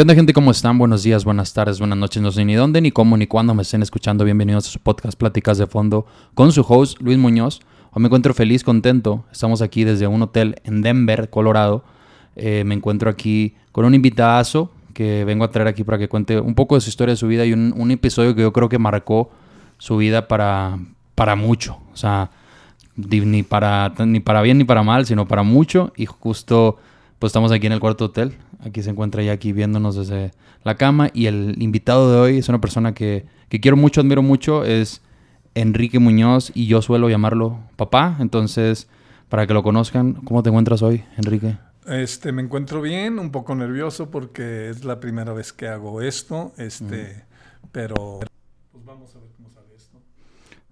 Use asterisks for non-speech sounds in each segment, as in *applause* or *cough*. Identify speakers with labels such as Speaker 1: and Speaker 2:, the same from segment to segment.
Speaker 1: ¿Qué onda gente? ¿Cómo están? Buenos días, buenas tardes, buenas noches. No sé ni dónde, ni cómo, ni cuándo me estén escuchando. Bienvenidos a su podcast Pláticas de Fondo con su host Luis Muñoz. Hoy me encuentro feliz, contento. Estamos aquí desde un hotel en Denver, Colorado. Eh, me encuentro aquí con un invitadazo que vengo a traer aquí para que cuente un poco de su historia de su vida y un, un episodio que yo creo que marcó su vida para, para mucho. O sea, ni para, ni para bien ni para mal, sino para mucho. Y justo pues estamos aquí en el cuarto hotel. Aquí se encuentra ya aquí viéndonos desde la cama. Y el invitado de hoy es una persona que, que quiero mucho, admiro mucho. Es Enrique Muñoz y yo suelo llamarlo papá. Entonces, para que lo conozcan, ¿cómo te encuentras hoy, Enrique?
Speaker 2: Este, me encuentro bien, un poco nervioso porque es la primera vez que hago esto. Este, pero pues vamos a ver cómo sale esto.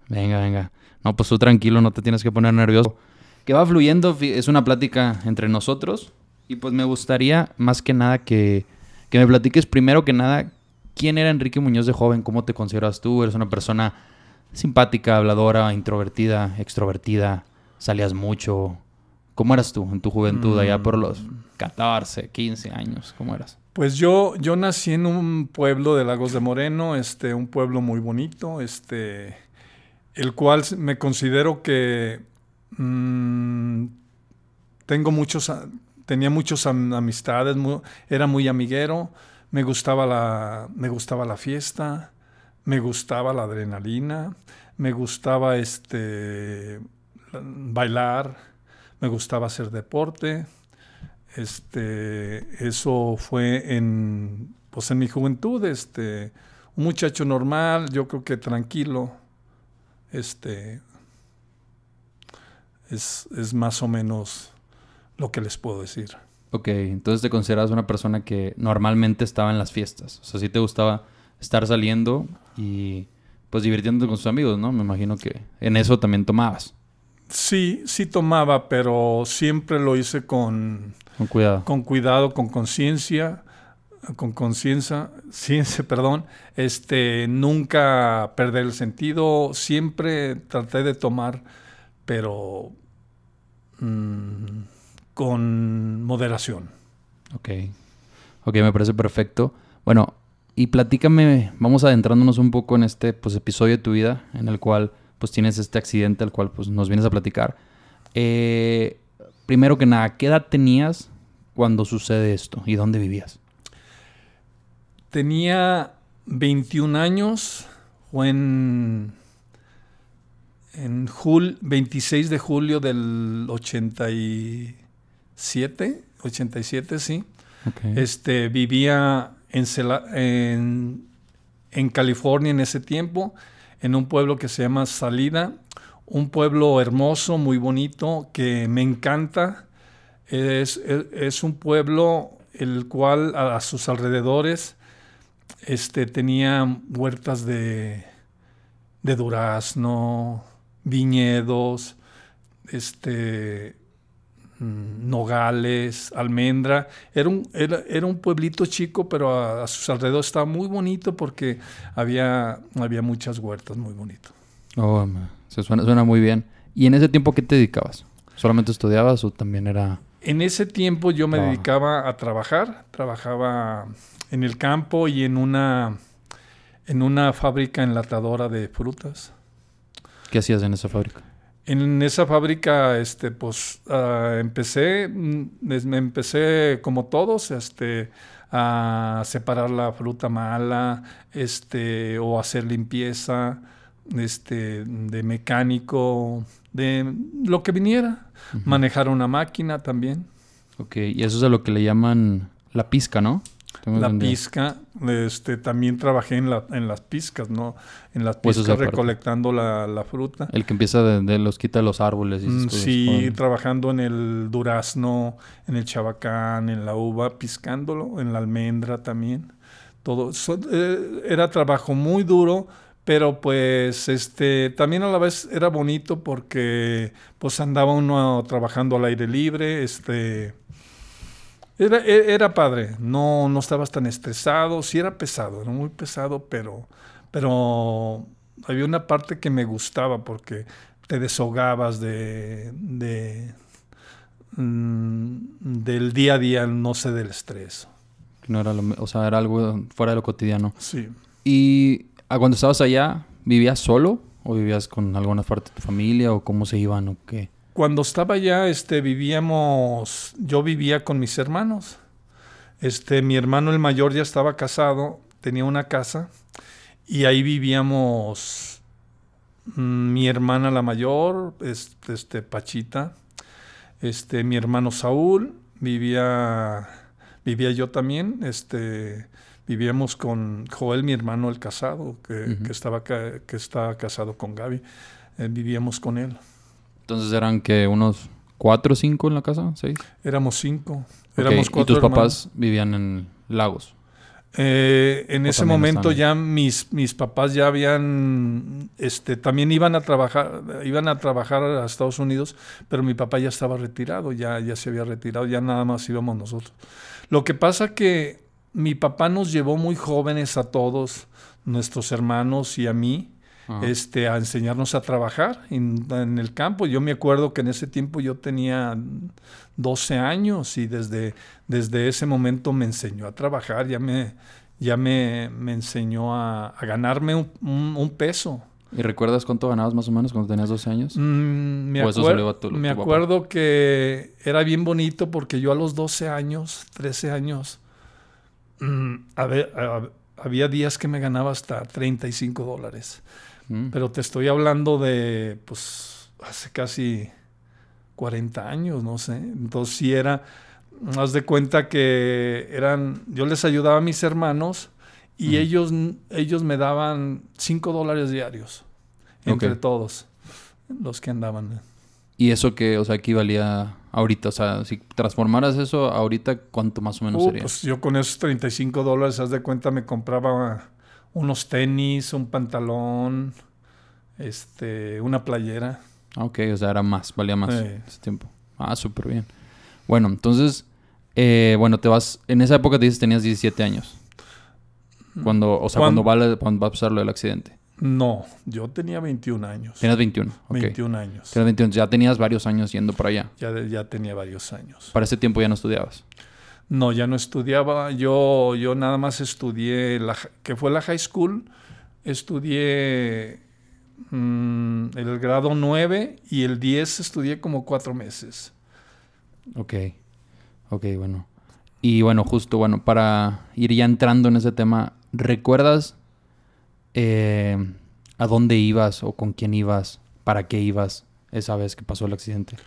Speaker 1: Venga, venga. No, pues tú tranquilo, no te tienes que poner nervioso. Que va fluyendo, es una plática entre nosotros. Y pues me gustaría más que nada que, que me platiques primero que nada quién era Enrique Muñoz de joven, cómo te consideras tú, eres una persona simpática, habladora, introvertida, extrovertida, salías mucho. ¿Cómo eras tú en tu juventud, allá por los 14, 15 años? ¿Cómo eras?
Speaker 2: Pues yo, yo nací en un pueblo de Lagos de Moreno, este, un pueblo muy bonito, este, el cual me considero que mmm, tengo muchos, tenía muchas amistades, era muy amiguero, me gustaba, la, me gustaba la fiesta, me gustaba la adrenalina, me gustaba este, bailar, me gustaba hacer deporte. Este, eso fue en, pues en mi juventud, este, un muchacho normal, yo creo que tranquilo, este, es, es más o menos lo que les puedo decir.
Speaker 1: Ok, entonces te consideras una persona que normalmente estaba en las fiestas. O sea, sí te gustaba estar saliendo y pues divirtiéndote con sus amigos, ¿no? Me imagino que en eso también tomabas.
Speaker 2: Sí, sí tomaba, pero siempre lo hice con...
Speaker 1: Con cuidado.
Speaker 2: Con cuidado, con conciencia, con conciencia, *laughs* ciencia, perdón. Este, nunca perder el sentido, siempre traté de tomar, pero... Mmm, con moderación.
Speaker 1: Ok. Ok, me parece perfecto. Bueno, y platícame, vamos adentrándonos un poco en este pues, episodio de tu vida, en el cual pues tienes este accidente, al cual pues nos vienes a platicar. Eh, primero que nada, ¿qué edad tenías cuando sucede esto y dónde vivías?
Speaker 2: Tenía 21 años, fue en en jul 26 de julio del 87, 87 sí.
Speaker 1: Okay.
Speaker 2: Este, vivía en, en, en, California en ese tiempo, en un pueblo que se llama Salida, un pueblo hermoso, muy bonito, que me encanta. Es, es, es un pueblo el cual a, a sus alrededores este, tenía huertas de, de durazno, viñedos, este, nogales, almendra. Era un, era, era un pueblito chico, pero a, a, sus alrededores estaba muy bonito porque había, había muchas huertas muy bonitas.
Speaker 1: Oh, se suena, suena muy bien. ¿Y en ese tiempo qué te dedicabas? ¿Solamente estudiabas o también era...?
Speaker 2: En ese tiempo yo me dedicaba a trabajar. Trabajaba en el campo y en una, en una fábrica enlatadora de frutas.
Speaker 1: ¿Qué hacías en esa fábrica?
Speaker 2: En esa fábrica, este, pues, uh, empecé, me empecé como todos, este, a separar la fruta mala, este, o hacer limpieza, este, de mecánico, de lo que viniera. Uh -huh. Manejar una máquina también.
Speaker 1: Ok, y eso es a lo que le llaman la pizca, ¿no?
Speaker 2: Tengo la entendido. pizca, este, también trabajé en, la, en las pizcas, ¿no? En las pizcas pues recolectando la, la, fruta.
Speaker 1: El que empieza de, de los quita los árboles. Y
Speaker 2: mm, sí, trabajando en el durazno, en el chabacán, en la uva, piscándolo, en la almendra también. Todo. So, eh, era trabajo muy duro, pero pues este también a la vez era bonito porque pues andaba uno trabajando al aire libre, este era, era, padre, no, no estabas tan estresado, sí era pesado, era muy pesado, pero, pero había una parte que me gustaba porque te deshogabas de, de mm, del día a día, no sé, del estrés.
Speaker 1: No era lo, o sea, era algo fuera de lo cotidiano.
Speaker 2: Sí.
Speaker 1: ¿Y a cuando estabas allá, vivías solo? ¿O vivías con alguna parte de tu familia? ¿O cómo se iban? ¿O qué?
Speaker 2: Cuando estaba allá, este, vivíamos, yo vivía con mis hermanos. Este, mi hermano el mayor ya estaba casado, tenía una casa y ahí vivíamos mm, mi hermana la mayor, este, este, Pachita, este, mi hermano Saúl, vivía, vivía yo también, este, vivíamos con Joel, mi hermano el casado, que, estaba, que está casado con Gaby, eh, vivíamos con él.
Speaker 1: Entonces eran que unos cuatro o cinco en la casa, seis.
Speaker 2: Éramos cinco, éramos
Speaker 1: Y tus
Speaker 2: hermanos.
Speaker 1: papás vivían en Lagos.
Speaker 2: Eh, en
Speaker 1: ¿O
Speaker 2: ese momento ya mis, mis papás ya habían, este, también iban a trabajar, iban a trabajar a Estados Unidos, pero mi papá ya estaba retirado, ya, ya se había retirado, ya nada más íbamos nosotros. Lo que pasa que mi papá nos llevó muy jóvenes a todos, nuestros hermanos y a mí,
Speaker 1: Ajá.
Speaker 2: este, a enseñarnos a trabajar en, en el campo. Yo me acuerdo que en ese tiempo yo tenía 12 años y desde, desde ese momento me enseñó a trabajar, ya me, ya me, me enseñó a, a ganarme un, un- un peso.
Speaker 1: ¿Y recuerdas cuánto ganabas más o menos cuando tenías 12 años?
Speaker 2: Mm, me
Speaker 1: ¿O eso
Speaker 2: acuer-
Speaker 1: iba tu-
Speaker 2: me
Speaker 1: tu
Speaker 2: acuerdo que era bien bonito porque yo a los 12 años, 13 años, mm, a ver, a- había días que me ganaba hasta 35 dólares.
Speaker 1: Mm.
Speaker 2: Pero te estoy hablando de, pues, hace casi 40 años, no sé. Entonces sí era, haz de cuenta que eran, yo les ayudaba a mis hermanos y ellos, ellos me daban 5 dólares diarios, entre todos los que andaban.
Speaker 1: ¿Y eso que, o sea, equivalía ahorita? O sea, si transformaras eso ahorita, ¿cuánto más o menos
Speaker 2: Uh,
Speaker 1: sería?
Speaker 2: pues yo con esos 35 dólares, haz de cuenta, me compraba unos tenis, un pantalón, este, una playera.
Speaker 1: Ok, o sea, era más, valía más ese tiempo. Ah, súper bien. Bueno, entonces, eh, bueno, te vas, en esa época te dices tenías 17 años. Cuando, o sea, cuando va, la- cuando va a pasar lo del accidente.
Speaker 2: No, yo tenía 21 años.
Speaker 1: Tenías 21, ok.
Speaker 2: 21 años.
Speaker 1: Tenías 21, ya tenías varios años yendo para allá.
Speaker 2: Ya, ya tenía varios años.
Speaker 1: Para ese tiempo ya no estudiabas.
Speaker 2: No, ya no estudiaba. Yo, yo nada más estudié, la, que fue la high school. Estudié mm, el grado 9 y el 10 estudié como cuatro meses.
Speaker 1: Ok, ok, bueno. Y bueno, justo, bueno, para ir ya entrando en ese tema, ¿recuerdas eh, a dónde ibas o con quién ibas? ¿Para qué ibas esa vez que pasó el accidente?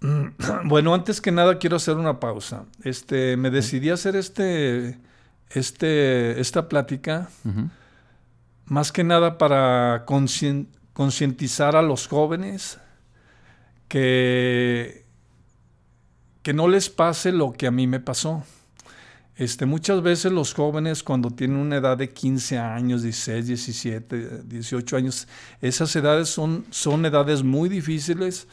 Speaker 1: *clears throat*
Speaker 2: Bueno, antes que nada quiero hacer una pausa. Este, me decidí a hacer este, este, esta plática más que nada para concientizar a los jóvenes que, que no les pase lo que a mí me pasó. Este, muchas veces los jóvenes cuando tienen una edad de 15 años, 16, 17, 18 años, esas edades son, son edades muy difíciles.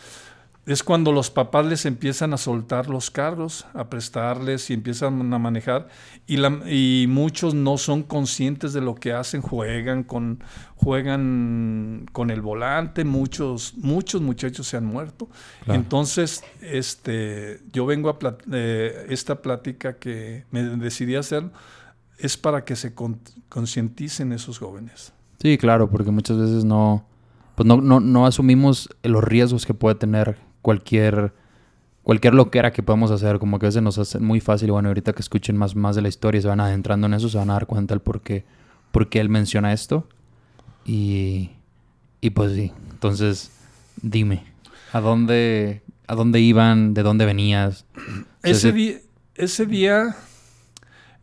Speaker 2: Es cuando los papás les empiezan a soltar los carros, a prestarles y empiezan a manejar y, la- y muchos no son conscientes de lo que hacen, juegan con, juegan con el volante, muchos, muchos muchachos se han muerto.
Speaker 1: Claro.
Speaker 2: Entonces, este, yo vengo a plat- eh, esta plática que me decidí hacer es para que se con- concienticen esos jóvenes.
Speaker 1: Sí, claro, porque muchas veces no, pues no, no, no asumimos los riesgos que puede tener cualquier, cualquier loquera que podemos hacer. Como que a veces nos hace muy fácil. Bueno, ahorita que escuchen más, más de la historia y se van adentrando en eso, se van a dar cuenta el por qué, por qué él menciona esto. Y, y pues sí, entonces dime, ¿a dónde, ¿a dónde iban? ¿De dónde venías?
Speaker 2: Ese, día, ese día,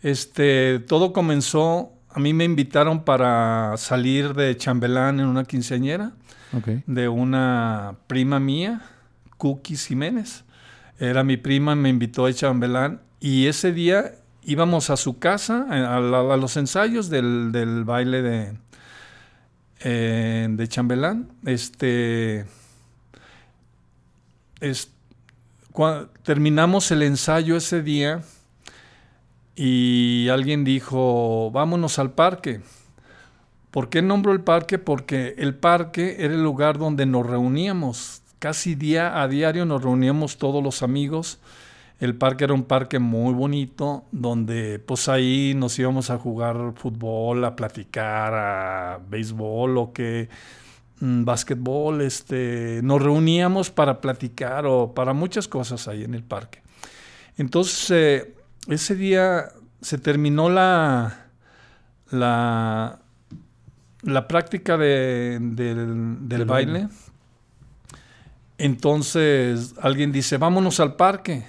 Speaker 2: este, todo comenzó, a mí me invitaron para salir de chambelán en una quinceañera
Speaker 1: Ok.
Speaker 2: de una prima mía, Cookies Jiménez. Era mi prima, me invitó a chambelán y ese día íbamos a su casa, a, los ensayos del, del baile de, eh, de chambelán. Este, es- cua- terminamos el ensayo ese día y alguien dijo, vámonos al parque. ¿Por qué nombro el parque? Porque el parque era el lugar donde nos reuníamos. Casi día a diario nos reuníamos todos los amigos El parque era un parque muy bonito, donde pues ahí nos íbamos a jugar fútbol, a platicar, a béisbol o que mm, básquetbol, este, nos reuníamos para platicar o para muchas cosas ahí en el parque. Entonces, eh, ese día se terminó la, la, la práctica de- del, del
Speaker 1: Del
Speaker 2: baile.
Speaker 1: baile.
Speaker 2: Entonces alguien dice, vámonos al parque.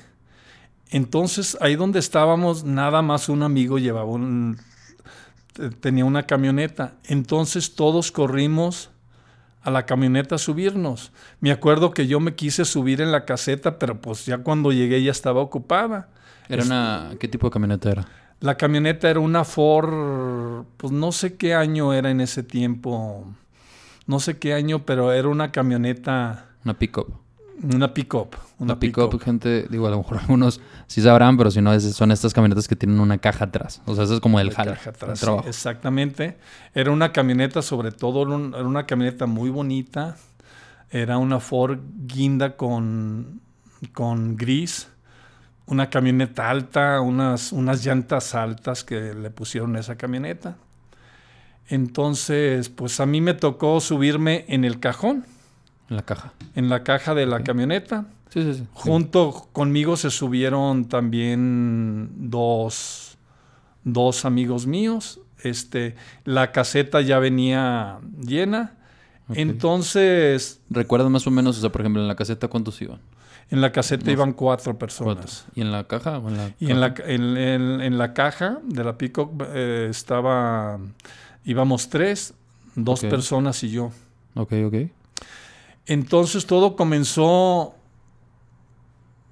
Speaker 2: Entonces ahí donde estábamos, nada más un amigo llevaba un, te- tenía una camioneta. Entonces todos corrimos a la camioneta a subirnos. Me acuerdo que yo me quise subir en la caseta, pero pues ya cuando llegué ya estaba ocupada.
Speaker 1: Era una... ¿Qué tipo de camioneta era?
Speaker 2: La camioneta era una Ford, pues no sé qué año era en ese tiempo, no sé qué año, pero era una camioneta,
Speaker 1: Una pick-up.
Speaker 2: una pick-up.
Speaker 1: Una pick-up, gente, digo, a lo mejor *laughs* algunos sí sabrán, pero si no, es- son estas camionetas que tienen una caja atrás. O sea, eso es como el jale,
Speaker 2: caja atrás, sí, exactamente. Era una camioneta, sobre todo, era una camioneta muy bonita. Era una Ford Guinda con, con gris. Una camioneta alta, unas, unas llantas altas que le pusieron a esa camioneta. Entonces, pues a mí me tocó subirme en el cajón,
Speaker 1: En la caja.
Speaker 2: en la caja de la camioneta.
Speaker 1: Sí, sí, sí.
Speaker 2: Junto conmigo se subieron también dos, dos amigos míos. Este, la caseta ya venía llena. Entonces,
Speaker 1: ¿Recuerdas más o menos, o sea, por ejemplo, en la caseta cuántos iban?
Speaker 2: en la caseta iban cuatro
Speaker 1: Cuatro.
Speaker 2: personas.
Speaker 1: ¿Y en la caja? o en la
Speaker 2: Y en la,
Speaker 1: caja?
Speaker 2: en, en- en la caja de la Peacock eh, estaba, íbamos tres, dos personas y yo.
Speaker 1: Ok, ok.
Speaker 2: Entonces todo comenzó,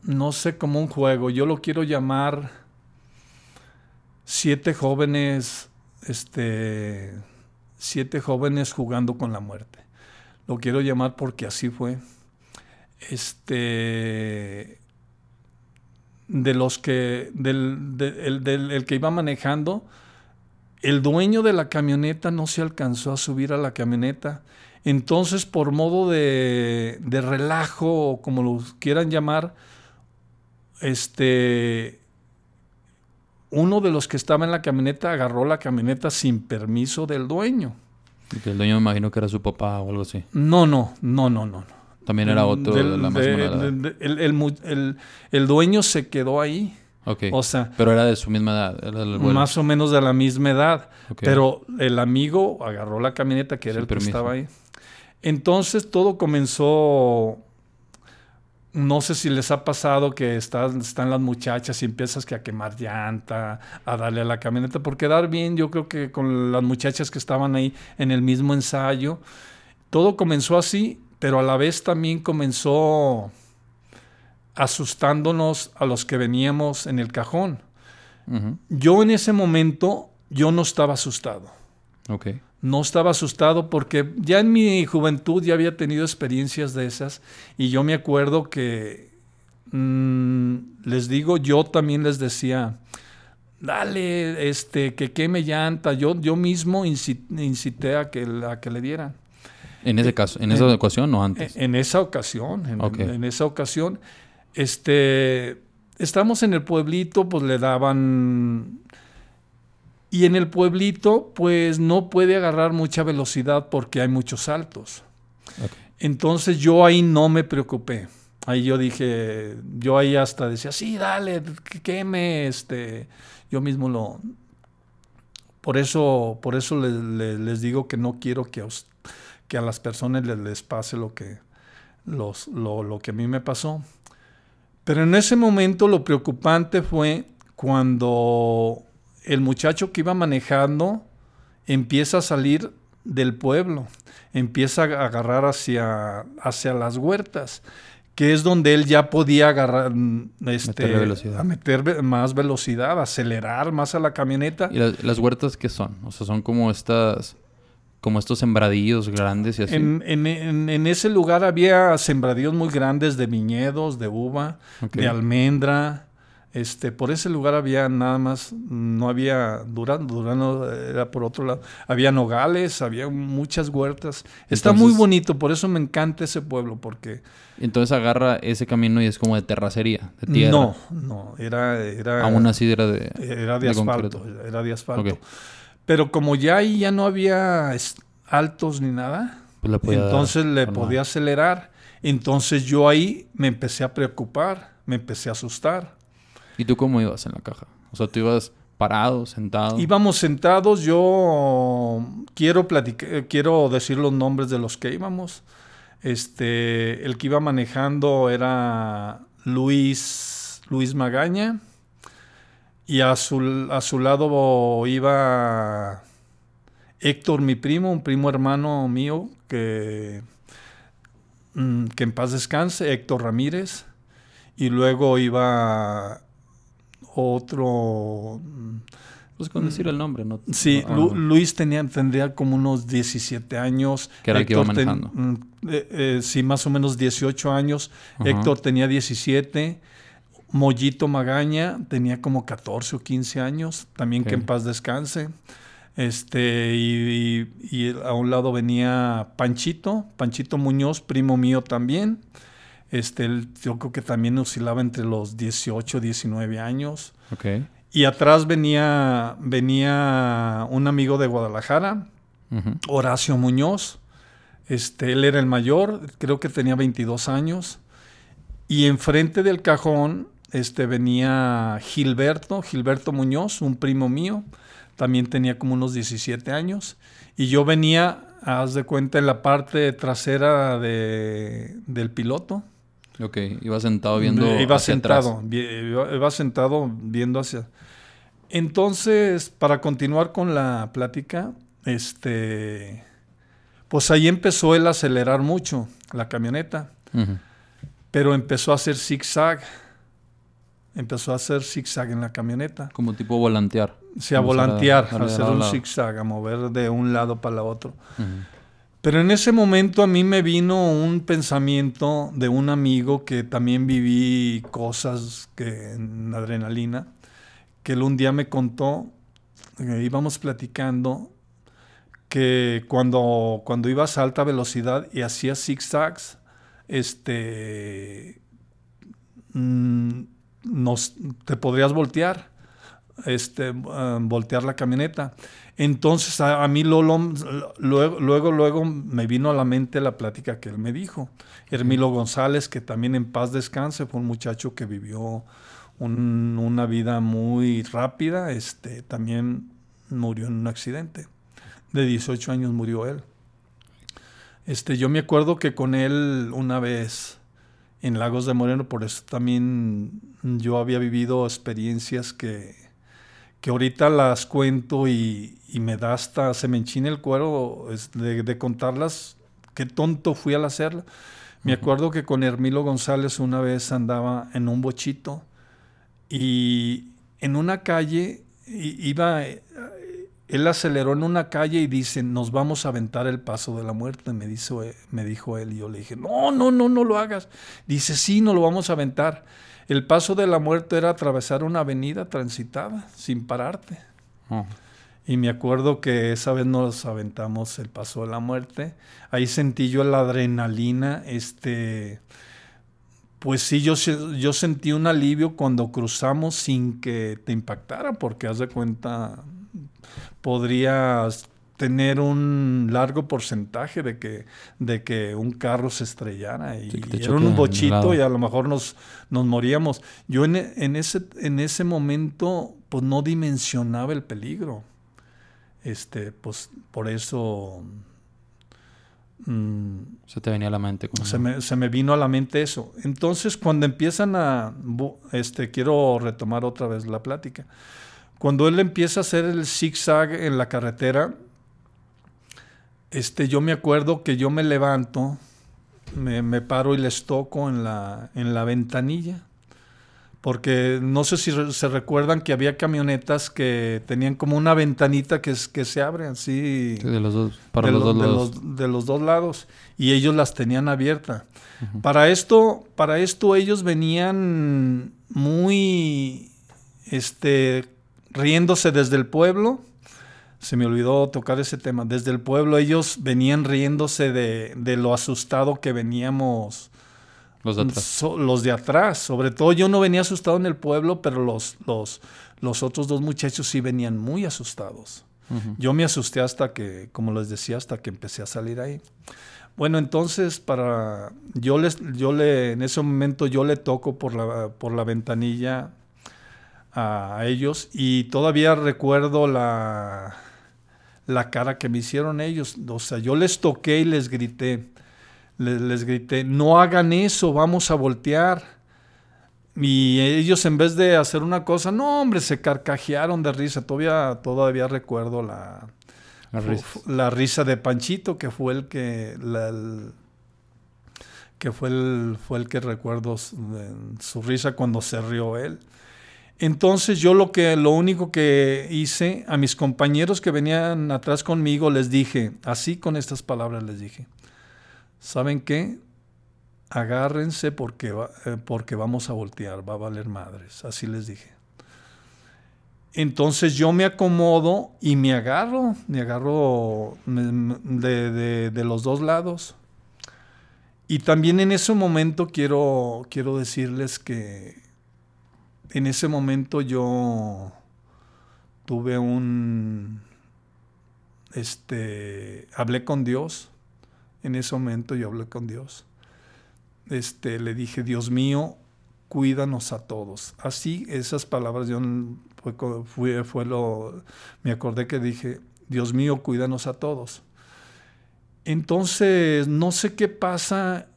Speaker 2: no sé, como un juego. Yo lo quiero llamar siete jóvenes, este, siete jóvenes jugando con la muerte. Lo quiero llamar porque así fue. Este, de los que, del, de- el, del- el que iba manejando, el dueño de la camioneta no se alcanzó a subir a la camioneta. Entonces, por modo de, de relajo, o como lo quieran llamar, este, uno de los que estaba en la camioneta agarró la camioneta sin permiso del dueño.
Speaker 1: Y que el dueño me imagino que era su papá o algo así.
Speaker 2: No, no, no, no, no.
Speaker 1: También era otro de
Speaker 2: Del-
Speaker 1: la
Speaker 2: de- de- de- el, el mu- el- el dueño se quedó ahí.
Speaker 1: Ok.
Speaker 2: O sea,
Speaker 1: Pero era de su misma edad. Era
Speaker 2: más o menos de la misma edad.
Speaker 1: Ok.
Speaker 2: Pero el amigo agarró la camioneta que era
Speaker 1: Sin
Speaker 2: el que
Speaker 1: permiso.
Speaker 2: estaba ahí. Entonces todo comenzó. No sé si les ha pasado que están, están las muchachas y empiezas que a quemar llanta, a darle a la camioneta. Por quedar bien, yo creo que con las muchachas que estaban ahí en el mismo ensayo. Todo comenzó así, pero a la vez también comenzó asustándonos a los que veníamos en el cajón. Yo en ese momento, yo no estaba asustado.
Speaker 1: Ok.
Speaker 2: No estaba asustado porque ya en mi juventud ya había tenido experiencias de esas y yo me acuerdo que, mm, les digo, yo también les decía, dale, este, que queme llanta. Yo, yo mismo inci- incité a que, a que le dieran.
Speaker 1: En ese caso, en esa
Speaker 2: en-
Speaker 1: ecuación o antes.
Speaker 2: En, en esa ocasión, en, en esa ocasión, este, estamos en el pueblito, pues le daban... Y en el pueblito, pues no puede agarrar mucha velocidad porque hay muchos saltos. Entonces yo ahí no me preocupé. Ahí yo dije, yo ahí hasta decía, sí, dale, que queme, este, yo mismo lo... Por eso, por eso le- le- les digo que no quiero que a, que a las personas les, les pase lo que, los, lo, lo que a mí me pasó. Pero en ese momento lo preocupante fue cuando el muchacho que iba manejando empieza a salir del pueblo, empieza a agarrar hacia, hacia las huertas, que es donde él ya podía agarrar, mm, este,
Speaker 1: velocidad.
Speaker 2: a meter más velocidad, acelerar más a la camioneta.
Speaker 1: ¿Y las, las huertas qué son? O sea, son como estas... Como estos sembradillos grandes y así.
Speaker 2: En, en- en- en ese lugar había sembradíos muy grandes de viñedos, de uva, de almendra, Este, por ese lugar había nada más, no había Durano, Durano era por otro lado, había nogales, había muchas huertas. Está muy bonito, por eso me encanta ese pueblo, porque...
Speaker 1: Entonces agarra ese camino y es como de terracería, de tierra.
Speaker 2: No, no, era... era
Speaker 1: Aún así era de...
Speaker 2: Era de, asfalto, era de asfalto. Pero como ya ahí ya no había altos ni nada, pues entonces le podía acelerar. Entonces yo ahí me empecé a preocupar, me empecé a asustar
Speaker 1: ¿Y tú cómo ibas en la caja? O sea, tú ibas parado, sentado.
Speaker 2: Íbamos sentados, yo quiero platicar, quiero decir los nombres de los que íbamos. Este, el que iba manejando era Luis, Luis Magaña. Y a su, a su lado iba Héctor, mi primo, un primo hermano mío que, mm, que en paz descanse, Héctor Ramírez. Y luego iba otro...
Speaker 1: Pues con decir el nombre, ¿no?
Speaker 2: Sí, Luis tenía, tendría como unos 17 años.
Speaker 1: Que era el que iba manejando.
Speaker 2: Mm, eh, eh, sí, más o menos 18 años. Héctor tenía 17. Mollito Magaña tenía como 14 o 15 años. También que en paz descanse. Este, y, y, a un lado venía Panchito, Panchito Muñoz, primo mío también. Este, él, yo creo que también oscilaba entre los 18, 19 años.
Speaker 1: Okay.
Speaker 2: Y atrás venía, venía un amigo de Guadalajara, Horacio Muñoz. Este, él era el mayor, creo que tenía 22 años. Y enfrente del cajón este, venía Gilberto, Gilberto Muñoz, un primo mío. También tenía como unos 17 años. Y yo venía, haz de cuenta, en la parte trasera de, del piloto.
Speaker 1: Ok, iba sentado viendo
Speaker 2: iba hacia sentado, Iba, sentado viendo hacia... Entonces, para continuar con la plática, este, pues ahí empezó él a acelerar mucho la camioneta, pero empezó a hacer zigzag, empezó a hacer zigzag en la camioneta.
Speaker 1: Como tipo volantear.
Speaker 2: Sí, a volantear, a, hacer un zigzag, a mover de un lado para el otro. Pero en ese momento a mí me vino un pensamiento de un amigo que también viví cosas que en adrenalina, que él un día me contó, eh, íbamos platicando, que cuando, cuando ibas a alta velocidad y hacías zigzags, este, mm, te podrías voltear, este, eh, voltear la camioneta. Entonces a, mí luego, luego, luego me vino a la mente la plática que él me dijo. Hermilo González, que también en paz descanse, fue un muchacho que vivió una vida muy rápida, este, también murió en un accidente. De 18 años murió él. Este, yo me acuerdo que con él una vez en Lagos de Moreno, por eso también yo había vivido experiencias que, que ahorita las cuento y, me da hasta, se me enchina el cuero de, contarlas, qué tonto fui al hacerla. Me acuerdo que con Hermilo González una vez andaba en un bochito y en una calle iba, él aceleró en una calle y dice, nos vamos a aventar el paso de la muerte, me, dice, me dijo él. Y yo le dije, no, no, no, no lo hagas. Dice, sí, no lo vamos a aventar. El paso de la muerte era atravesar una avenida transitada sin pararte. Oh. Y me acuerdo que esa vez nos aventamos el paso de la muerte. Ahí sentí yo la adrenalina, este... Pues sí, yo, yo sentí un alivio cuando cruzamos sin que te impactara, porque haz de cuenta, podrías tener un largo porcentaje de que, de que un carro se estrellara y, era un bochito y a lo mejor nos, nos moríamos. Yo en, en, ese, en ese momento pues no dimensionaba el peligro. Este, pues por eso...
Speaker 1: Mm, se te venía a la mente.
Speaker 2: Se me, se me, vino a la mente eso. Entonces cuando empiezan a... Este, quiero retomar otra vez la plática. Cuando él empieza a hacer el zigzag en la carretera, este, yo me acuerdo que yo me levanto, me, paro y les toco en la, en la ventanilla porque no sé si se recuerdan que había camionetas que tenían como una ventanita que, que se abre así.
Speaker 1: de los dos, para los dos lados.
Speaker 2: de los dos lados. Y ellos las tenían abiertas. Para esto, para esto ellos venían muy, este, riéndose desde el pueblo. Se me olvidó tocar ese tema. Desde el pueblo ellos venían riéndose de, de lo asustado que veníamos
Speaker 1: los de atrás.
Speaker 2: los de atrás. Sobre todo yo no venía asustado en el pueblo, pero los, los, los otros dos muchachos sí venían muy asustados. Yo me asusté hasta que, como les decía, hasta que empecé a salir ahí. Bueno, entonces para yo les yo le en ese momento yo le toco por la por la ventanilla a, ellos y todavía recuerdo la la cara que me hicieron ellos, o sea, yo les toqué y les grité les, grité, no hagan eso, vamos a voltear. Y ellos en vez de hacer una cosa, no hombre, se carcajearon de risa. Todavía, todavía recuerdo la, la, risa. de Panchito, que fue el que, que fue el, fue el que recuerdo su risa cuando se rió él. Entonces yo lo que lo único que hice a mis compañeros que venían atrás conmigo les dije, así con estas palabras les dije, ¿saben qué? Agárrense porque, eh, porque vamos a voltear, va a valer madres. Así les dije. Entonces yo me acomodo y me agarro, me agarro de, los dos lados. Y también en ese momento quiero, quiero decirles que en ese momento yo tuve un, este, hablé con Dios en ese momento yo hablé con Dios. Este, le dije, Dios mío, cuídanos a todos. Así, esas palabras, yo fue, fue, lo, me acordé que dije, Dios mío, cuídanos a todos. Entonces, no sé qué pasa,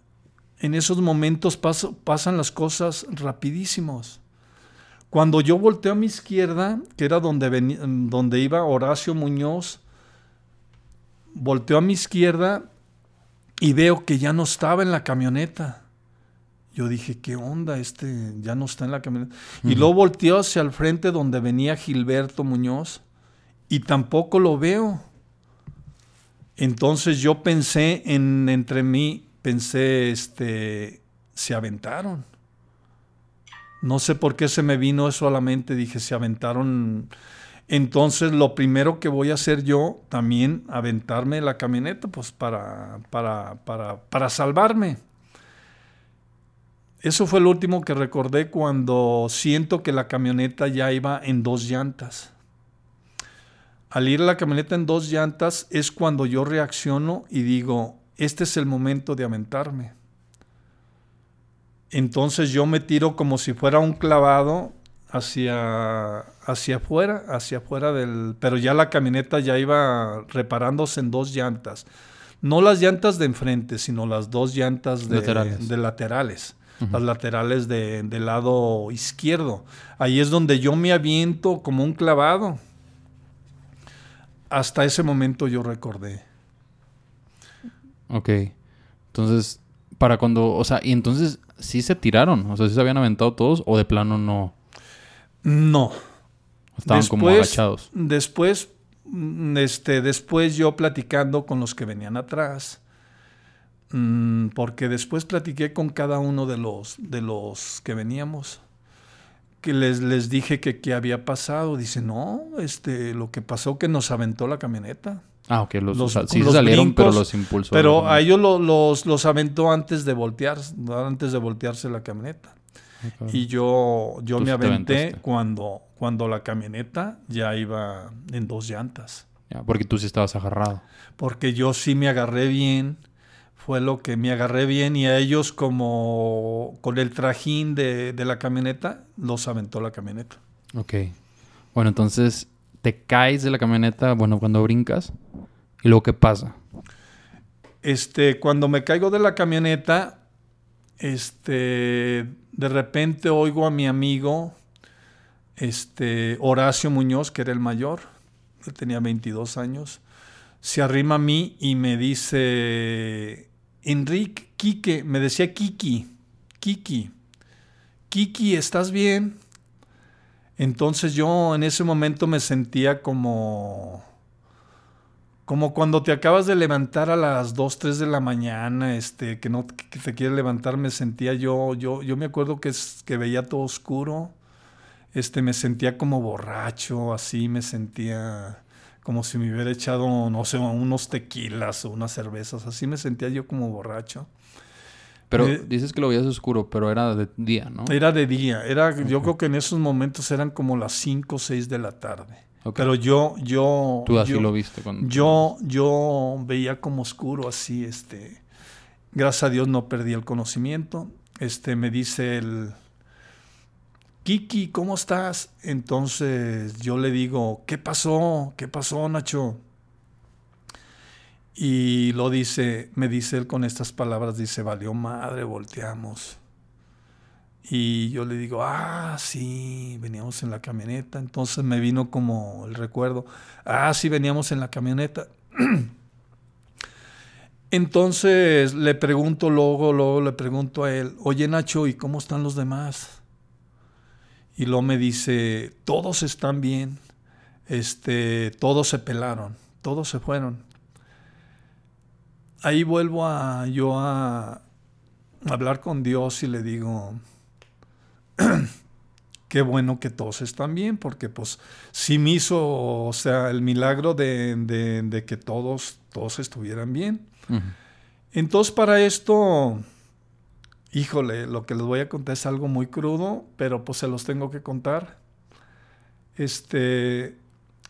Speaker 2: en esos momentos pasan las cosas rapidísimos. Cuando yo volteo a mi izquierda, que era donde, donde iba Horacio Muñoz, volteo a mi izquierda y veo que ya no estaba en la camioneta. Yo dije, ¿qué onda? Este ya no está en la camioneta. Y luego volteó hacia el frente donde venía Gilberto Muñoz y tampoco lo veo. Entonces yo pensé en entre mí, pensé, este, se aventaron. No sé por qué se me vino eso a la mente, dije, se aventaron entonces, lo primero que voy a hacer yo también, aventarme la camioneta, pues para, para, para, para salvarme. Eso fue lo último que recordé cuando siento que la camioneta ya iba en dos llantas. Al ir la camioneta en dos llantas es cuando yo reacciono y digo, este es el momento de aventarme. Entonces yo me tiro como si fuera un clavado hacia, hacia afuera, hacia afuera del... Pero ya la camioneta ya iba reparándose en dos llantas. No las llantas de enfrente, sino las dos llantas de laterales. De laterales Las laterales de, del lado izquierdo. Ahí es donde yo me aviento como un clavado. Hasta ese momento yo recordé.
Speaker 1: Ok. Entonces, para cuando, o sea, y entonces sí se tiraron, o sea, sí se habían aventado todos o de plano no.
Speaker 2: No.
Speaker 1: Estaban después, como agachados.
Speaker 2: Después, mm, este, después yo platicando con los que venían atrás, mm, porque después platiqué con cada uno de los, de los que veníamos, que les, les dije que qué había pasado. Dice, no, este, lo que pasó que nos aventó la camioneta.
Speaker 1: Ah, ok, los, los sí salieron, pero los impulsó.
Speaker 2: Pero a ellos los, los aventó antes de voltear, antes de voltearse la camioneta. Y yo, yo me aventé cuando, cuando la camioneta ya iba en dos llantas.
Speaker 1: porque tú sí estabas agarrado.
Speaker 2: Porque yo sí me agarré bien. Fue lo que me agarré bien y a ellos como con el trajín de, de la camioneta, los aventó la camioneta.
Speaker 1: Ok. Bueno, entonces te caes de la camioneta, bueno, cuando brincas. ¿Y luego qué pasa?
Speaker 2: Este, cuando me caigo de la camioneta, este, de repente oigo a mi amigo este, Horacio Muñoz, que era el mayor, él tenía 22 años, se arrima a mí y me dice, Enrique, Quique, me decía Kiki, Kiki, Kiki, ¿estás bien? Entonces yo en ese momento me sentía como como cuando te acabas de levantar a las 2, 3 de la mañana, este, que no que te quieres levantar, me sentía yo, yo, yo me acuerdo que, que veía todo oscuro, este, me sentía como borracho, así me sentía como si me hubiera echado, no sé, unos tequilas o unas cervezas, así me sentía yo como borracho.
Speaker 1: Pero eh, dices que lo veías oscuro, pero era de día, ¿no?
Speaker 2: Era de día, era, yo creo que en esos momentos eran como las 5 o 6 de la tarde. Pero yo, yo...
Speaker 1: Tú así
Speaker 2: yo,
Speaker 1: lo viste. Cuando...
Speaker 2: Yo, yo veía como oscuro así, este... Gracias a Dios no perdí el conocimiento. Este, me dice el... Kiki, ¿cómo estás? Entonces yo le digo, ¿qué pasó? ¿Qué pasó, Nacho? Y lo dice, me dice él con estas palabras, dice, valió madre, volteamos. Y yo le digo, ah, sí, veníamos en la camioneta. Entonces me vino como el recuerdo, ah, sí, veníamos en la camioneta. *clears throat* Entonces le pregunto luego, luego le pregunto a él, oye Nacho, ¿y cómo están los demás? Y luego me dice, todos están bien, este, todos se pelaron, todos se fueron. Ahí vuelvo a yo a hablar con Dios y le digo, *clears throat* qué bueno que todos están bien, porque pues sí me hizo, o sea, el milagro de, que todos, todos estuvieran bien. Entonces para esto, híjole, lo que les voy a contar es algo muy crudo, pero pues se los tengo que contar. Este,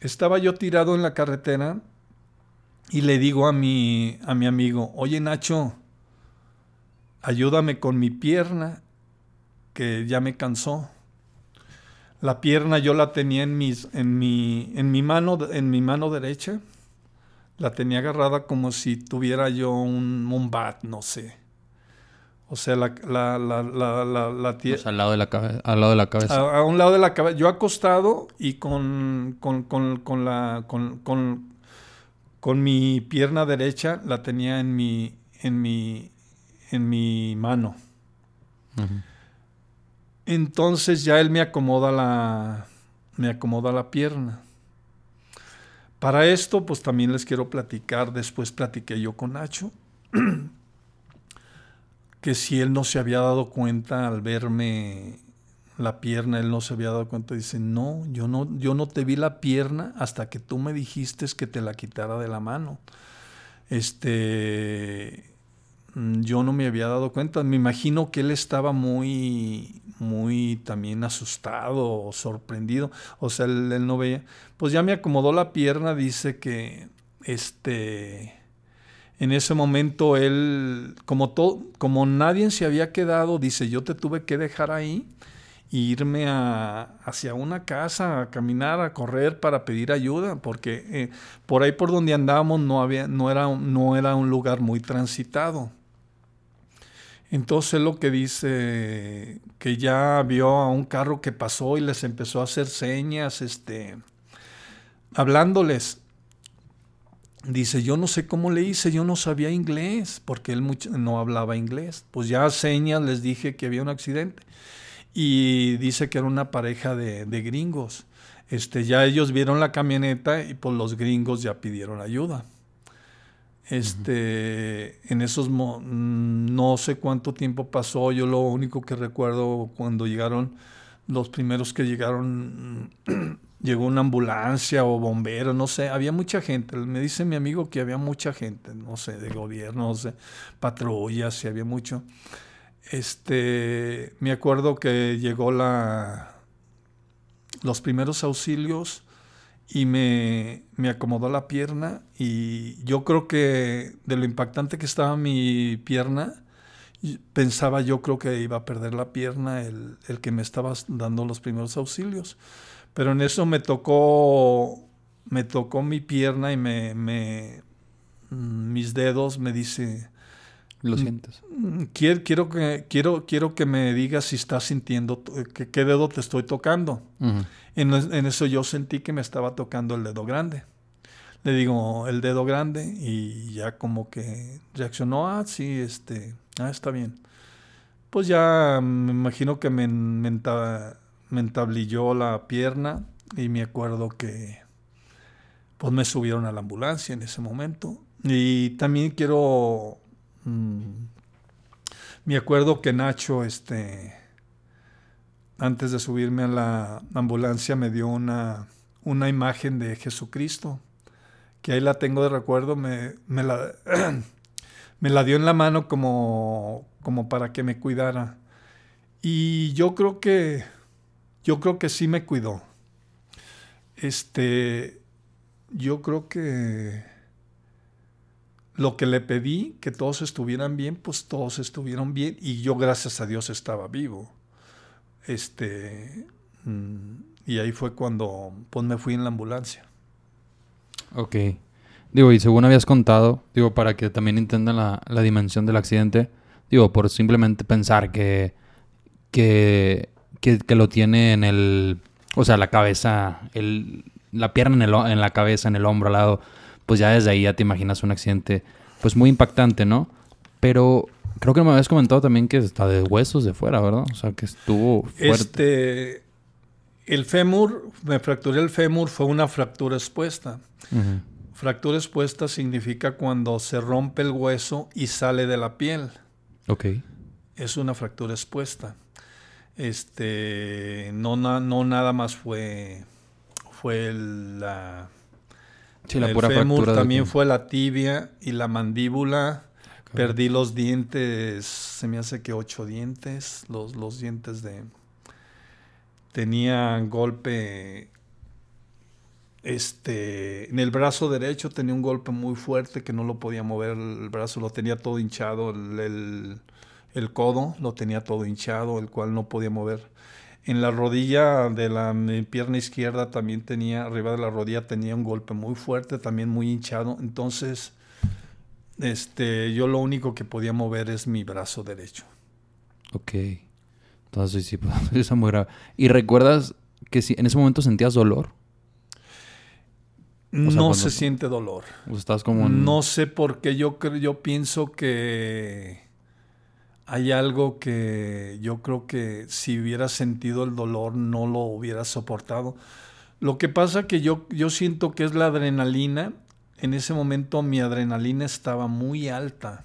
Speaker 2: estaba yo tirado en la carretera y le digo a mi, a mi amigo, oye Nacho, ayúdame con mi pierna que ya me cansó. La pierna yo la tenía en, mis, en, mi, en, mi mano, en mi mano derecha. La tenía agarrada como si tuviera yo un, un bat, no sé. O sea, la, la, la, la, la,
Speaker 1: pues al lado de la cabeza. Al lado de la cabeza.
Speaker 2: A, un lado de la cabeza. Yo acostado y con, con, con, con la, con, con, con, mi pierna derecha la tenía en mi, en mi, en mi mano. Entonces ya él me acomoda la, me acomoda la pierna. Para esto, pues también les quiero platicar, después platiqué yo con Nacho, *clears throat* que si él no se había dado cuenta al verme la pierna, él no se había dado cuenta, dice, no, yo no, yo no te vi la pierna hasta que tú me dijiste que te la quitara de la mano. Este, yo no me había dado cuenta. Me imagino que él estaba muy, muy también asustado o sorprendido. O sea, él, no veía. Pues ya me acomodó la pierna, dice que este. En ese momento él, como, todo, como nadie se había quedado, dice, yo te tuve que dejar ahí e irme a, hacia una casa, a caminar, a correr para pedir ayuda, porque eh, por ahí por donde andábamos no, había, no, era, no era un lugar muy transitado. Entonces lo que dice que ya vio a un carro que pasó y les empezó a hacer señas, este, hablándoles. Dice, yo no sé cómo le hice, yo no sabía inglés, porque él no hablaba inglés. Pues ya señas les dije que había un accidente. Y dice que era una pareja de, de gringos. Este, ya ellos vieron la camioneta y pues los gringos ya pidieron ayuda. Este, en esos no sé cuánto tiempo pasó, yo lo único que recuerdo cuando llegaron los primeros que llegaron *clears throat* llegó una ambulancia o bombero, no sé, había mucha gente. Me dice mi amigo que había mucha gente, no sé, de gobierno, no sé, patrullas, y había mucho. Este, me acuerdo que llegó la los primeros auxilios y me, acomodó la pierna y yo creo que de lo impactante que estaba mi pierna, pensaba yo creo que iba a perder la pierna el, que me estaba dando los primeros auxilios. Pero en eso me tocó, me tocó mi pierna y me, me mis dedos me dice,
Speaker 1: lo sientes.
Speaker 2: Mm, quiero, quiero, que, quiero, quiero que me digas si estás sintiendo, que, qué dedo te estoy tocando. en, eso yo sentí que me estaba tocando el dedo grande. Le digo, el dedo grande, y ya como que reaccionó, ah, sí, este, ah, está bien. pues ya me imagino que me, me, enta- me entablilló la pierna y me acuerdo que pues me subieron a la ambulancia en ese momento. Y también quiero, mm, me acuerdo que Nacho, este, antes de subirme a la ambulancia me dio una, una imagen de Jesucristo, que ahí la tengo de recuerdo, me, me la, *clears throat* me la dio en la mano como, como para que me cuidara. Y yo creo que, yo creo que sí me cuidó. Este, yo creo que lo que le pedí, que todos estuvieran bien, pues todos estuvieron bien y yo gracias a Dios estaba vivo. Este, mm, y ahí fue cuando pues me fui en la ambulancia.
Speaker 1: Ok. Digo, y según habías contado, digo, para que también entiendan la, la dimensión del accidente, digo, por simplemente pensar que, que, que, que lo tiene en el, o sea, la cabeza, el, la pierna en, el, en la cabeza, en el hombro al lado, pues ya desde ahí ya te imaginas un accidente, pues muy impactante, ¿no? Pero creo que me habías comentado también que está de huesos de fuera, ¿verdad? O sea, que estuvo fuerte.
Speaker 2: Este, el fémur, me fracturé el fémur, fue una fractura expuesta. Fractura expuesta significa cuando se rompe el hueso y sale de la piel.
Speaker 1: Ok.
Speaker 2: Es una fractura expuesta. Este, no, na- no nada más fue, fue la,
Speaker 1: Sí, la
Speaker 2: el
Speaker 1: pura
Speaker 2: fémur,
Speaker 1: fractura. de
Speaker 2: también fue la tibia y la mandíbula. Perdí los dientes, se me hace que ocho dientes, los, los dientes de... Tenía golpe, este, en el brazo derecho tenía un golpe muy fuerte que no lo podía mover el brazo, lo tenía todo hinchado, el, el- el codo lo tenía todo hinchado, el cual no podía mover. En la rodilla de la mi pierna izquierda también tenía, arriba de la rodilla tenía un golpe muy fuerte, también muy hinchado. Entonces, este, yo lo único que podía mover es mi brazo derecho.
Speaker 1: Ok. Entonces sí, *laughs* pues, eso es muy grave. ¿Y recuerdas que si en ese momento sentías dolor? sea,
Speaker 2: no se siente dolor.
Speaker 1: Estás como en...
Speaker 2: No sé por qué yo creo, yo pienso que hay algo que yo creo que si hubiera sentido el dolor no lo hubiera soportado. Lo que pasa que yo, yo siento que es la adrenalina. En ese momento mi adrenalina estaba muy alta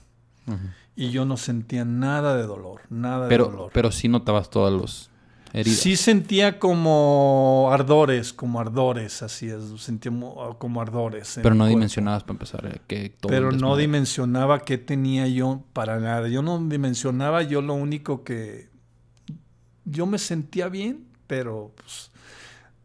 Speaker 2: y yo no sentía nada de dolor, nada de
Speaker 1: Pero,
Speaker 2: dolor.
Speaker 1: pero sí notabas todas las heridas.
Speaker 2: Sí sentía como ardores, como ardores, así es, sentía mo- como ardores.
Speaker 1: Pero no
Speaker 2: cuerpo.
Speaker 1: dimensionabas para empezar eh, que todo
Speaker 2: Pero no dimensionaba qué tenía yo para nada. Yo no dimensionaba, yo lo único que... Yo me sentía bien, pero pues,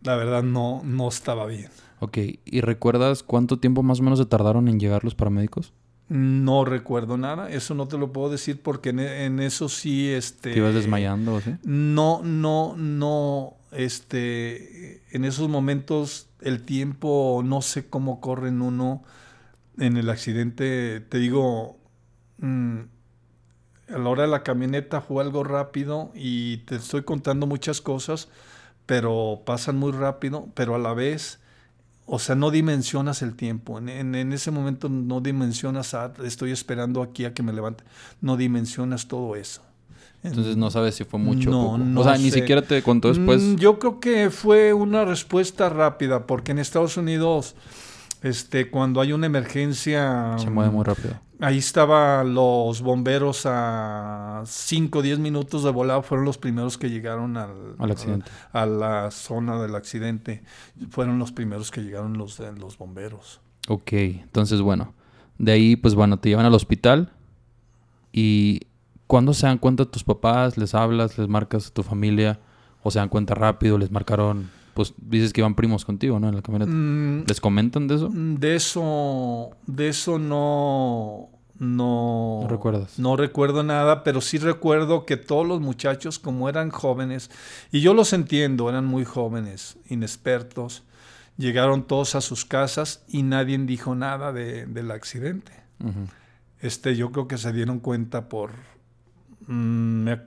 Speaker 2: la verdad no, no estaba bien.
Speaker 1: Ok. ¿Y recuerdas cuánto tiempo más o menos se tardaron en llegar los paramédicos?
Speaker 2: No recuerdo nada, eso no te lo puedo decir porque en, en eso sí, este...
Speaker 1: ¿Te ibas desmayando o así?
Speaker 2: No, no, no, este, en esos momentos el tiempo, no sé cómo corre en uno en el accidente, te digo, mm, a la hora de la camioneta fue algo rápido y te estoy contando muchas cosas, pero pasan muy rápido, pero a la vez, o sea, no dimensionas el tiempo. En, en- en ese momento no dimensionas, ah, estoy esperando aquí a que me levante, no dimensionas todo eso.
Speaker 1: Entonces no sabes si fue mucho o
Speaker 2: No,
Speaker 1: poco.
Speaker 2: no
Speaker 1: o sea, ni siquiera te contó después.
Speaker 2: Mm, Yo creo que fue una respuesta rápida, porque en Estados Unidos, este, cuando hay una emergencia,
Speaker 1: se mueve muy rápido.
Speaker 2: ahí estaban los bomberos a 5 o 10 minutos de volada, fueron los primeros que llegaron al,
Speaker 1: Al accidente.
Speaker 2: A, la zona del accidente. Fueron los primeros que llegaron los, eh, los bomberos.
Speaker 1: Ok. Entonces, bueno. De ahí, pues bueno, te llevan al hospital. Y ¿cuándo se dan cuenta tus papás? ¿Les hablas? ¿Les marcas a tu familia? ¿O se dan cuenta rápido? ¿Les marcaron? Pues dices que iban primos contigo, ¿no? En la camioneta.
Speaker 2: Mm,
Speaker 1: ¿Les comentan de eso?
Speaker 2: De eso, de eso no, no,
Speaker 1: ¿No recuerdas?
Speaker 2: No recuerdo nada, pero sí recuerdo que todos los muchachos, como eran jóvenes, y yo los entiendo, eran muy jóvenes, inexpertos, llegaron todos a sus casas y nadie dijo nada de- del accidente. Este, yo creo que se dieron cuenta por, mm, me-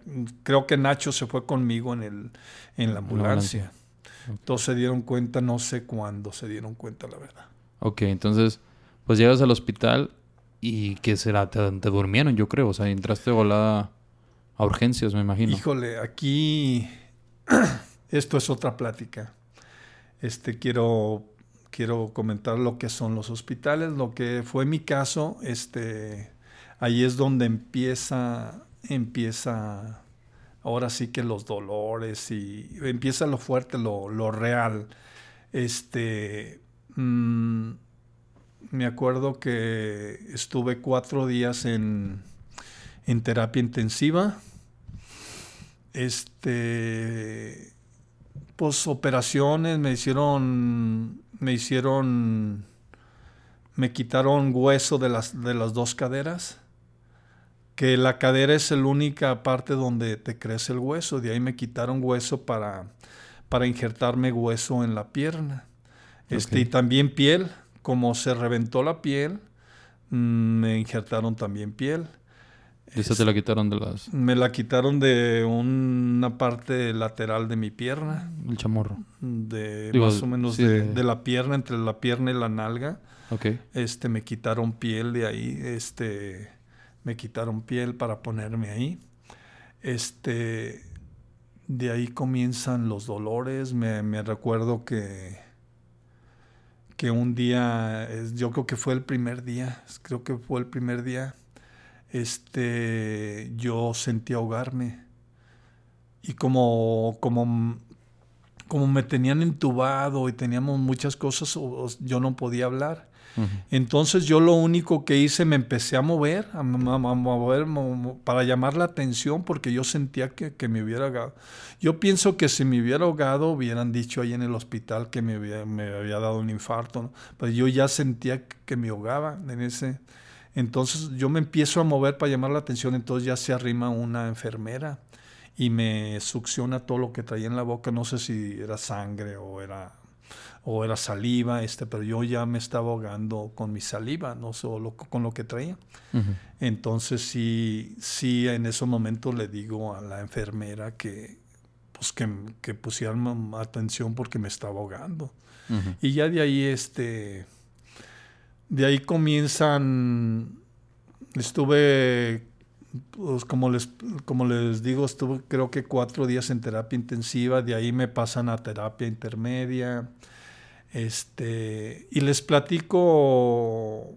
Speaker 2: creo que Nacho se fue conmigo en el, en la ambulancia. Todos se dieron cuenta, no sé cuándo se dieron cuenta, la verdad.
Speaker 1: Ok, entonces, pues llegas al hospital y ¿qué será? Te, te durmieron, yo creo. O sea, entraste volada A urgencias, me imagino.
Speaker 2: Híjole, aquí *clears throat* esto es otra plática. Este quiero quiero comentar lo que son los hospitales, lo que fue mi caso, este ahí es donde empieza empieza ahora sí que los dolores y empieza lo fuerte, lo, lo real. Este mm, me acuerdo que estuve cuatro días en, en terapia intensiva. Este, pues operaciones, me hicieron, me hicieron, me quitaron hueso de las, de las dos caderas, que la cadera es la única parte donde te crece el hueso, de ahí me quitaron hueso para, para injertarme hueso en la pierna. Este, Y también piel, como se reventó la piel, mm, me injertaron también piel.
Speaker 1: ¿Y esa te la quitaron de las...?
Speaker 2: Me la quitaron de una parte lateral de mi pierna.
Speaker 1: El chamorro.
Speaker 2: De más o menos de, la pierna, entre la pierna y la nalga.
Speaker 1: Ok.
Speaker 2: Este, me quitaron piel de ahí. Este, me quitaron piel para ponerme ahí. Este, de ahí comienzan los dolores. Me, recuerdo que que un día, yo creo que fue el primer día, creo que fue el primer día, este, yo sentí ahogarme. Y como, como, como me tenían entubado y teníamos muchas cosas, yo no podía hablar. Entonces yo lo único que hice, me empecé a mover, a, mover para llamar la atención porque yo sentía que, me hubiera ahogado. Yo pienso que si me hubiera ahogado hubieran dicho ahí en el hospital que me había, dado un infarto, pero yo ya sentía que me ahogaba en ese... Entonces yo me empiezo a mover para llamar la atención, entonces ya se arrima una enfermera y me succiona todo lo que traía en la boca, no sé si era sangre o era o era saliva, este, pero yo ya me estaba ahogando con mi saliva, no solo con lo que traía. Entonces sí, sí, en ese momento le digo a la enfermera que, pues que, que pusieran atención porque me estaba ahogando. Y ya de ahí, este, de ahí comienzan, estuve, pues como les, como les digo, estuve creo que cuatro días en terapia intensiva, de ahí me pasan a terapia intermedia este, y les platico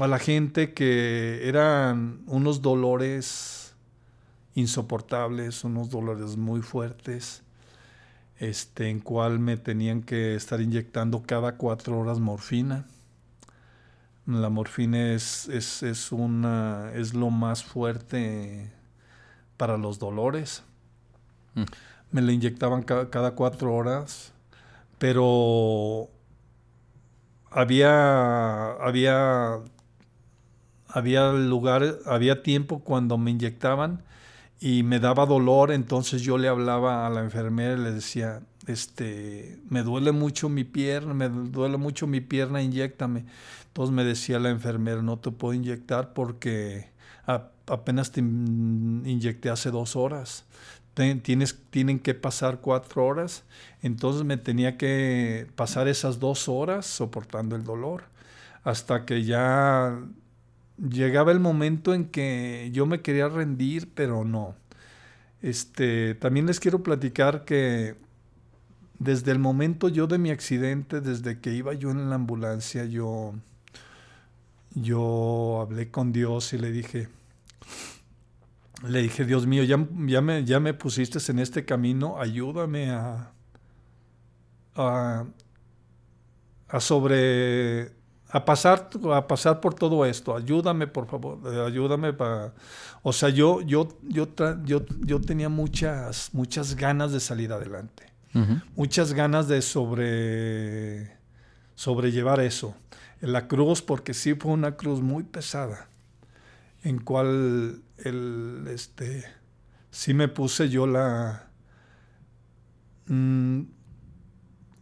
Speaker 2: a la gente que eran unos dolores insoportables, unos dolores muy fuertes, este, en cual me tenían que estar inyectando cada cuatro horas morfina. La morfina es, es, una, es lo más fuerte para los dolores. Mm. Me la inyectaban cada cuatro horas pero había, había, había lugar, había tiempo cuando me inyectaban y me daba dolor, entonces yo le hablaba a la enfermera y le decía, este, me duele mucho mi pierna, me duele mucho mi pierna, inyectame. Entonces me decía la enfermera, no te puedo inyectar porque apenas te inyecté hace dos horas tienes, tienen que pasar cuatro horas, entonces me tenía que pasar esas dos horas soportando el dolor, hasta que ya llegaba el momento en que yo me quería rendir, pero no. Este, también les quiero platicar que desde el momento yo de mi accidente, desde que iba yo en la ambulancia, yo, yo hablé con Dios y le dije, le dije, Dios mío, ya, ya, me, ya me pusiste en este camino, ayúdame a, a, sobre, a pasar, a pasar por todo esto, ayúdame por favor, ayúdame para, o sea, yo, yo, yo, yo, yo tenía muchas, muchas ganas de salir adelante, muchas ganas de sobre, sobrellevar eso, la cruz, porque sí fue una cruz muy pesada, en cual el, este, sí me puse yo la, mm,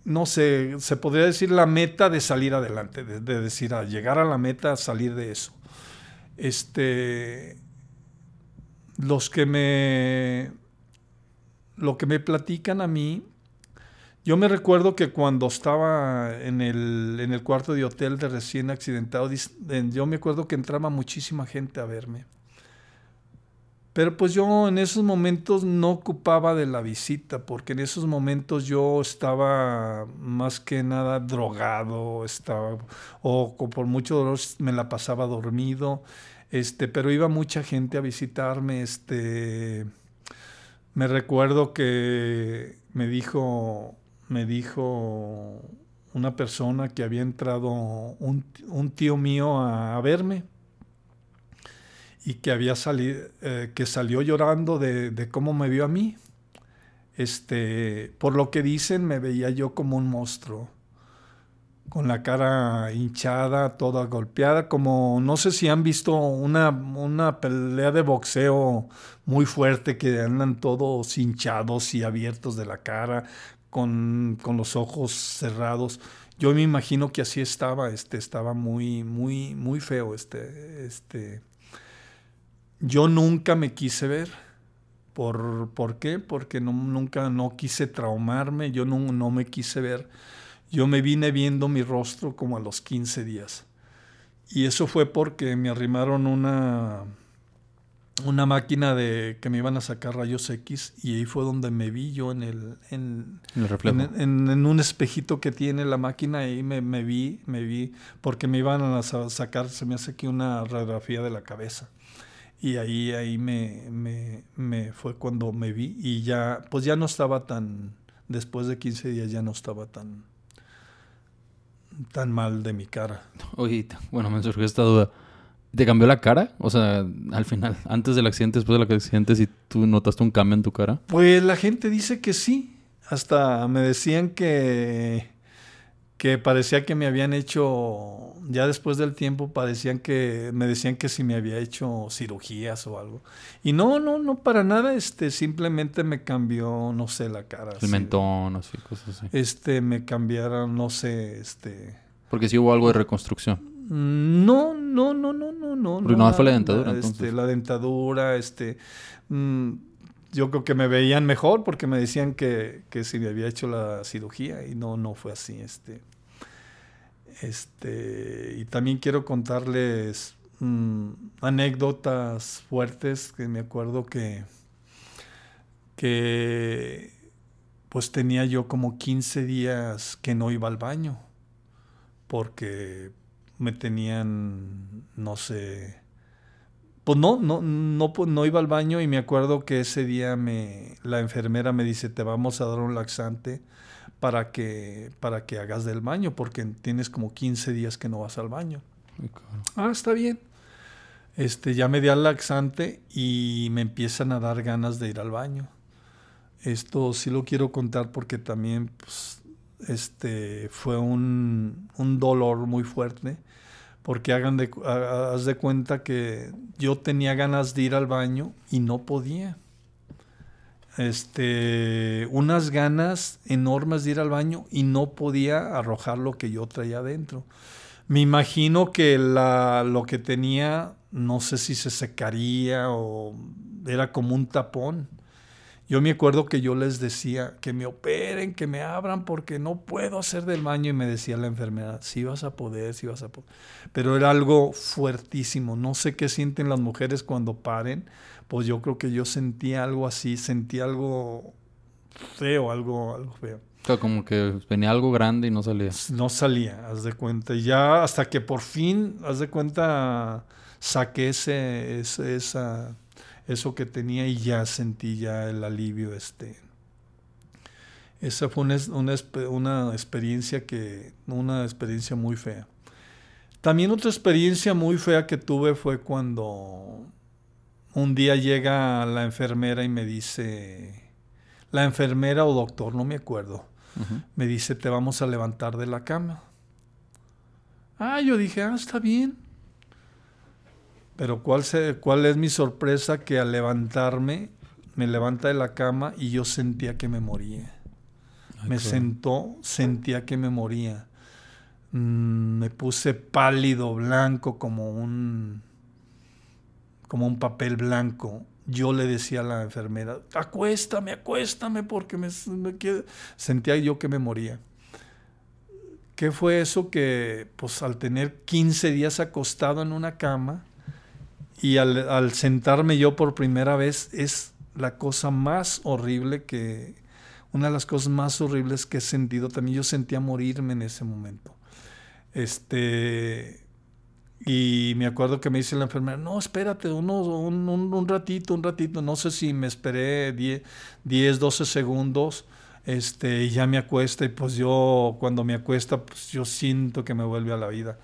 Speaker 2: no sé, se podría decir la meta de salir adelante, de, decir, a llegar a la meta, salir de eso. Este, los que me, lo que me platican a mí, yo me recuerdo que cuando estaba en el, en el cuarto de hotel de recién accidentado, yo me acuerdo que entraba muchísima gente a verme. Pero pues yo en esos momentos no ocupaba de la visita, porque en esos momentos yo estaba más que nada drogado, estaba, o por mucho dolor me la pasaba dormido, este, pero iba mucha gente a visitarme, este, me recuerdo que me dijo, me dijo una persona que había entrado, un, un tío mío a verme, y que había salido, eh, que salió llorando de, cómo me vio a mí. Este, por lo que dicen, me veía yo como un monstruo, con la cara hinchada, toda golpeada, como no sé si han visto una, una pelea de boxeo muy fuerte que andan todos hinchados y abiertos de la cara, con, con los ojos cerrados. Yo me imagino que así estaba, este, estaba muy, muy, muy feo, este, este, yo nunca me quise ver. ¿Por, ¿por qué? Porque no, nunca no quise traumarme, yo no, no me quise ver. Yo me vine viendo mi rostro como a los 15 días. Y eso fue porque me arrimaron una, una máquina de que me iban a sacar rayos X y ahí fue donde me vi yo en el, en, En, en, un espejito que tiene la máquina ahí me, me, vi, me vi, porque me iban a sacar, se me hace aquí una radiografía de la cabeza. Y ahí, ahí me, me, me, fue cuando me vi y ya, pues ya no estaba tan, después de 15 días ya no estaba tan, tan mal de mi cara.
Speaker 1: Oye, bueno, me surgió esta duda. ¿Te cambió la cara? O sea, al final, *laughs* antes del accidente, después del accidente, si tú notaste un cambio en tu cara.
Speaker 2: Pues la gente dice que sí. Hasta me decían que que parecía que me habían hecho, ya después del tiempo parecían que, me decían que si me había hecho cirugías o algo. Y no, no, no para nada, este, simplemente me cambió, no sé, la cara.
Speaker 1: El mentón, así, cosas así.
Speaker 2: Este, me cambiaron, no sé, este...
Speaker 1: Porque sí hubo algo de reconstrucción.
Speaker 2: No, no, no, no, no, no.
Speaker 1: Porque no fue la dentadura,
Speaker 2: este,
Speaker 1: entonces.
Speaker 2: La dentadura, este... Mm, yo creo que me veían mejor porque me decían que, que si me había hecho la cirugía y no, no fue así. Este, este, y también quiero contarles mm, anécdotas fuertes que me acuerdo que, que pues tenía yo como 15 días que no iba al baño porque me tenían, no sé, pues no, no, no, pues no iba al baño y me acuerdo que ese día me, la enfermera me dice, te vamos a dar un laxante para que, para que hagas del baño, porque tienes como 15 días que no vas al baño. Ah, está bien. Este, ya me di al laxante y me empiezan a dar ganas de ir al baño. Esto sí lo quiero contar porque también pues, este, fue un, dolor muy fuerte porque hagan de, haz de cuenta que yo tenía ganas de ir al baño y no podía. Este, unas ganas enormes de ir al baño y no podía arrojar lo que yo traía adentro. Me imagino que lo que tenía, no sé si se secaría o era como un tapón. Yo me acuerdo que yo les decía que me operen, que me abran porque no puedo hacer del baño y me decía la enfermedad, sí vas a poder, sí vas a poder. Pero era algo fuertísimo. No sé qué sienten las mujeres cuando paren, pues yo creo que yo sentía algo así, sentía algo feo, algo, algo feo.
Speaker 1: O sea, como que venía algo grande y no salía.
Speaker 2: No salía, haz de cuenta. Y ya hasta que por fin, haz de cuenta, saqué ese, ese esa eso que tenía y ya sentí ya el alivio. Este. Esa fue una, una, experiencia que, una experiencia muy fea. También otra experiencia muy fea que tuve fue cuando un día llega la enfermera y me dice, la enfermera o doctor, no me acuerdo, me dice, te vamos a levantar de la cama. Ah, yo dije, ah, está bien. Pero ¿cuál, ¿cuál es mi sorpresa? Que al levantarme, me levanta de la cama y yo sentía que me moría. me sentó, sentía que me moría. Mm, me puse pálido, blanco, como un, como un papel blanco. Yo le decía a la enfermera, acuéstame, acuéstame, porque me, sentía yo que me moría. ¿Qué fue eso que, pues al tener 15 días acostado en una cama, Y al, al sentarme yo por primera vez es la cosa más horrible que, una de las cosas más horribles que he sentido. También yo sentía morirme en ese momento. Este, y me acuerdo que me dice la enfermera, no, espérate, uno, un, ratito, un ratito. No sé si me esperé 10, 10 12 segundos. Este, y ya me acuesta y pues yo cuando me acuesta pues yo siento que me vuelve a la vida.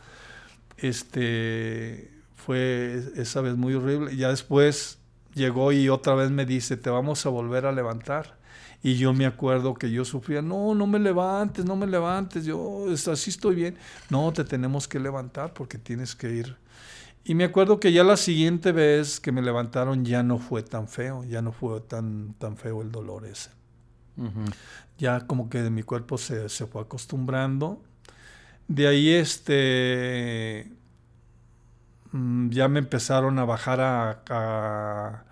Speaker 2: Este, fue esa vez muy horrible. Y ya después llegó y otra vez me dice, te vamos a volver a levantar. Y yo me acuerdo que yo sufría, no, no me levantes, no me levantes, yo así estoy bien. No, te tenemos que levantar porque tienes que ir. Y me acuerdo que ya la siguiente vez que me levantaron ya no fue tan feo, ya no fue tan, tan feo el dolor ese. Ya como que mi cuerpo se, se, fue acostumbrando. De ahí este ya me empezaron a bajar a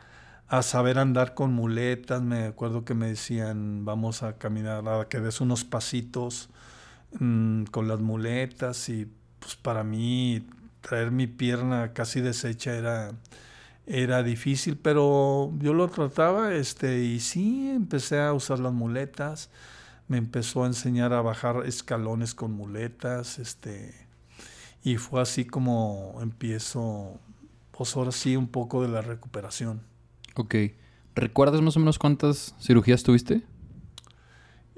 Speaker 2: a saber andar con muletas. Me acuerdo que me decían, vamos a caminar, a que des unos pasitos mm, con las muletas y pues para mí traer mi pierna casi deshecha era, era difícil, pero yo lo trataba este, y sí, empecé a usar las muletas. Me empezó a enseñar a bajar escalones con muletas, este, y fue así como empiezo, pues ahora sí, un poco de la recuperación.
Speaker 1: Ok. ¿Recuerdas más o menos cuántas cirugías tuviste?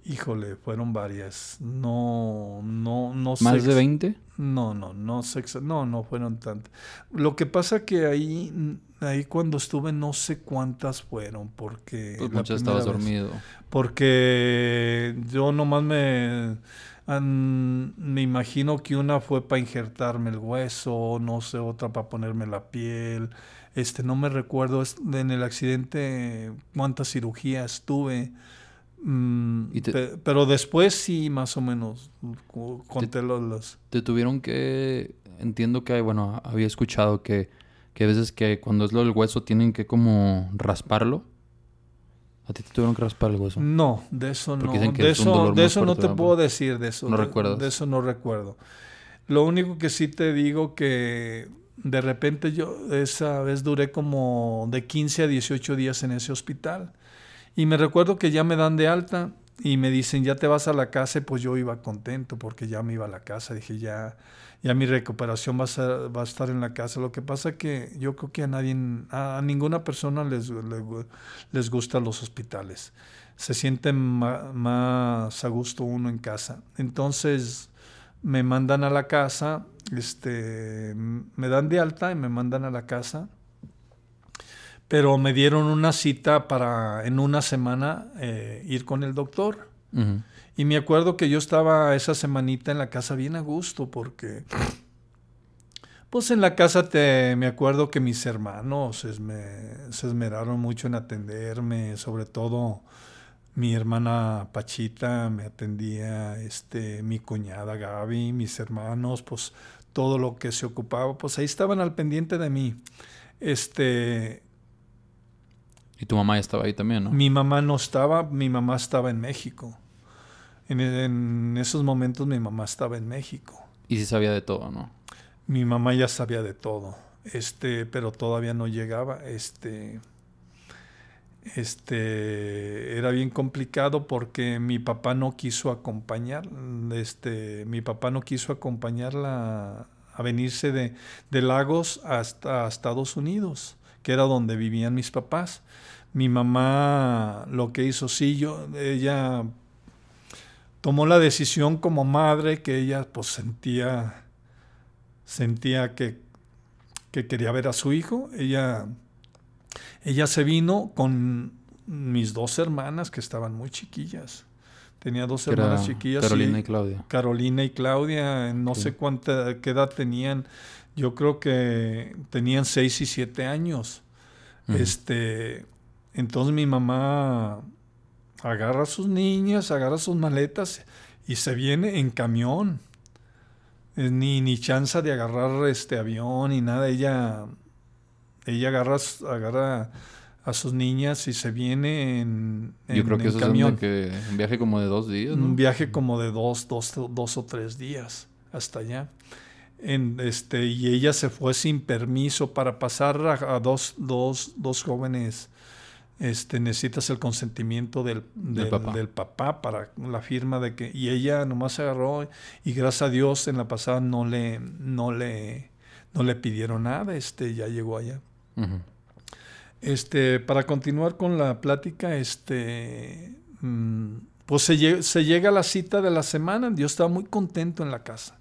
Speaker 2: Híjole, fueron varias. No, no, no
Speaker 1: sé. ¿Más de 20?
Speaker 2: No, no, no sé. No, no fueron tantas. Lo que pasa que ahí, ahí cuando estuve no sé cuántas fueron, porque...
Speaker 1: Pues muchas estabas dormido.
Speaker 2: Porque yo nomás me... me imagino que una fue para injertarme el hueso, no sé, otra para ponerme la piel, este, no me recuerdo en el accidente cuántas cirugías tuve. Mm, pero después sí, más o menos, conté
Speaker 1: te,
Speaker 2: los...
Speaker 1: Te tuvieron que... Entiendo que, bueno, había escuchado que, que a veces que cuando es lo del hueso tienen que como rasparlo. ¿A ti te tuvieron que raspar el hueso?
Speaker 2: No, de eso no. De eso, de eso no te puedo decir, de eso.
Speaker 1: No recuerdo.
Speaker 2: De eso no recuerdo. Lo único que sí te digo que de repente yo esa vez duré como de 15 a 18 días en ese hospital. Y me recuerdo que ya me dan de alta y me dicen, ya te vas a la casa, y pues yo iba contento porque ya me iba a la casa. Dije, ya, ya mi recuperación va a, a estar en la casa. Lo que pasa que yo creo que a nadie, a, ninguna persona les, les, gustan los hospitales. Se siente más a gusto uno en casa. Entonces me mandan a la casa este, me dan de alta y me mandan a la casa. Pero me dieron una cita para en una semana eh, ir con el doctor. Y me acuerdo que yo estaba esa semanita en la casa bien a gusto porque, pues en la casa te, me acuerdo que mis hermanos se esmeraron mucho en atenderme, sobre todo mi hermana Pachita me atendía, este, mi cuñada Gaby, mis hermanos, pues todo lo que se ocupaba, pues ahí estaban al pendiente de mí. Este.
Speaker 1: Y tu mamá estaba ahí también, ¿no?
Speaker 2: Mi mamá no estaba, mi mamá estaba en México. En, esos momentos mi mamá estaba en México.
Speaker 1: Y sí sabía de todo, ¿no?
Speaker 2: Mi mamá ya sabía de todo. Este, pero todavía no llegaba. Este este era bien complicado porque mi papá no quiso acompañar este mi papá no quiso acompañarla a venirse de, de Lagos hasta Estados Unidos que era donde vivían mis papás mi mamá lo que hizo sí yo ella tomó la decisión como madre que ella pues sentía sentía que, que quería ver a su hijo ella ella se vino con mis dos hermanas que estaban muy chiquillas. Tenía dos hermanas chiquillas.
Speaker 1: Carolina y, Claudia.
Speaker 2: Carolina y Claudia, no sé cuánta qué edad tenían. Yo creo que tenían seis y siete años. Este, entonces mi mamá agarra a sus niñas, agarra sus maletas y se viene en camión. Ni, ni chance de agarrar este avión ni nada. Ella ella agarra, agarra a sus niñas y se viene en,
Speaker 1: Yo creo que eso camión. Es que un viaje como de dos días.
Speaker 2: Un viaje como de dos, dos, dos o tres días hasta allá. En, este, y ella se fue sin permiso para pasar a, dos, dos, dos, jóvenes. Este, necesitas el consentimiento del, del, papá. del, papá. para la firma de que. Y ella nomás se agarró y gracias a Dios en la pasada no le, no le, no le pidieron nada. Este, ya llegó allá. Este, para continuar con la plática, este, mm, pues se, se, llega a la cita de la semana. Yo estaba muy contento en la casa.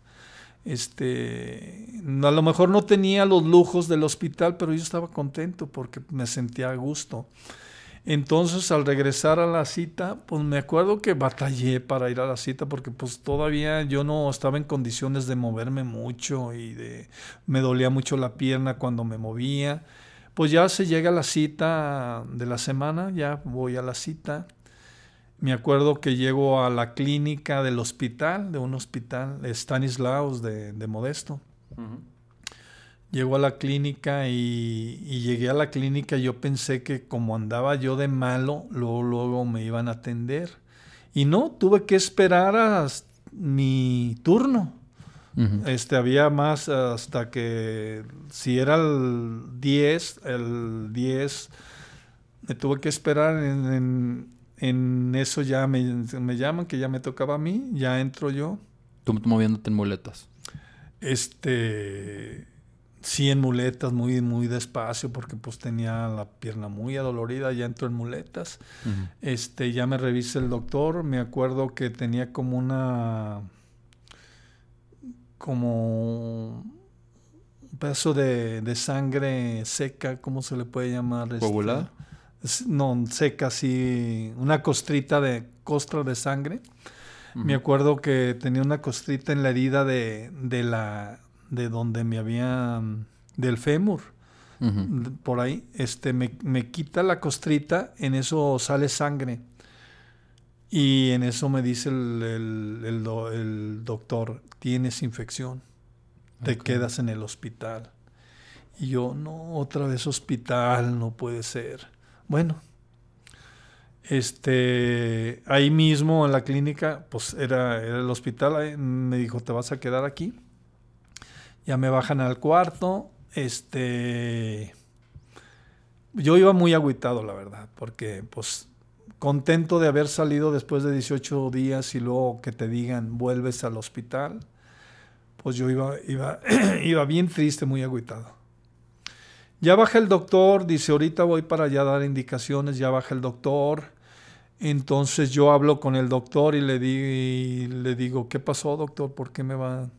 Speaker 2: Este, a lo mejor no tenía los lujos del hospital, pero yo estaba contento porque me sentía a gusto. Entonces, al regresar a la cita, pues me acuerdo que batallé para ir a la cita porque pues todavía yo no estaba en condiciones de moverme mucho y de me dolía mucho la pierna cuando me movía. Pues ya se llega a la cita de la semana, ya voy a la cita. Me acuerdo que llego a la clínica del hospital, de un hospital, Stanislaus de, de Modesto. Llego a la clínica y, llegué a la clínica. Yo pensé que como andaba yo de malo, luego, luego me iban a atender. Y no, tuve que esperar a mi turno. Este, había más hasta que si era el 10, el 10, me tuve que esperar en, eso ya me, me, llaman, que ya me tocaba a mí, ya entro yo.
Speaker 1: Tú moviéndote en muletas.
Speaker 2: Este, sí en muletas, muy, muy despacio, porque pues tenía la pierna muy adolorida, ya entro en muletas. Este, ya me revisa el doctor, me acuerdo que tenía como una como un pedazo de, sangre seca, ¿cómo se le puede llamar?
Speaker 1: Este, ¿Coagulada?
Speaker 2: no, seca, sí, una costrita de costra de sangre. Me acuerdo que tenía una costrita en la herida de, de la de donde me había del fémur. Por ahí, este, me, me, quita la costrita, en eso sale sangre. Y en eso me dice el, el, doctor, tienes infección, te quedas en el hospital. Y yo, no, otra vez hospital, no puede ser. Bueno, este, ahí mismo en la clínica, pues era, era el hospital, me dijo, te vas a quedar aquí. Ya me bajan al cuarto, este, yo iba muy agüitado, la verdad, porque pues contento de haber salido después de 18 días y luego que te digan vuelves al hospital, pues yo iba, iba, *clears throat* iba bien triste, muy agüitado. Ya baja el doctor, dice, ahorita voy para allá a dar indicaciones, ya baja el doctor. Entonces yo hablo con el doctor y le, di, le digo, ¿qué pasó doctor? ¿Por qué me va?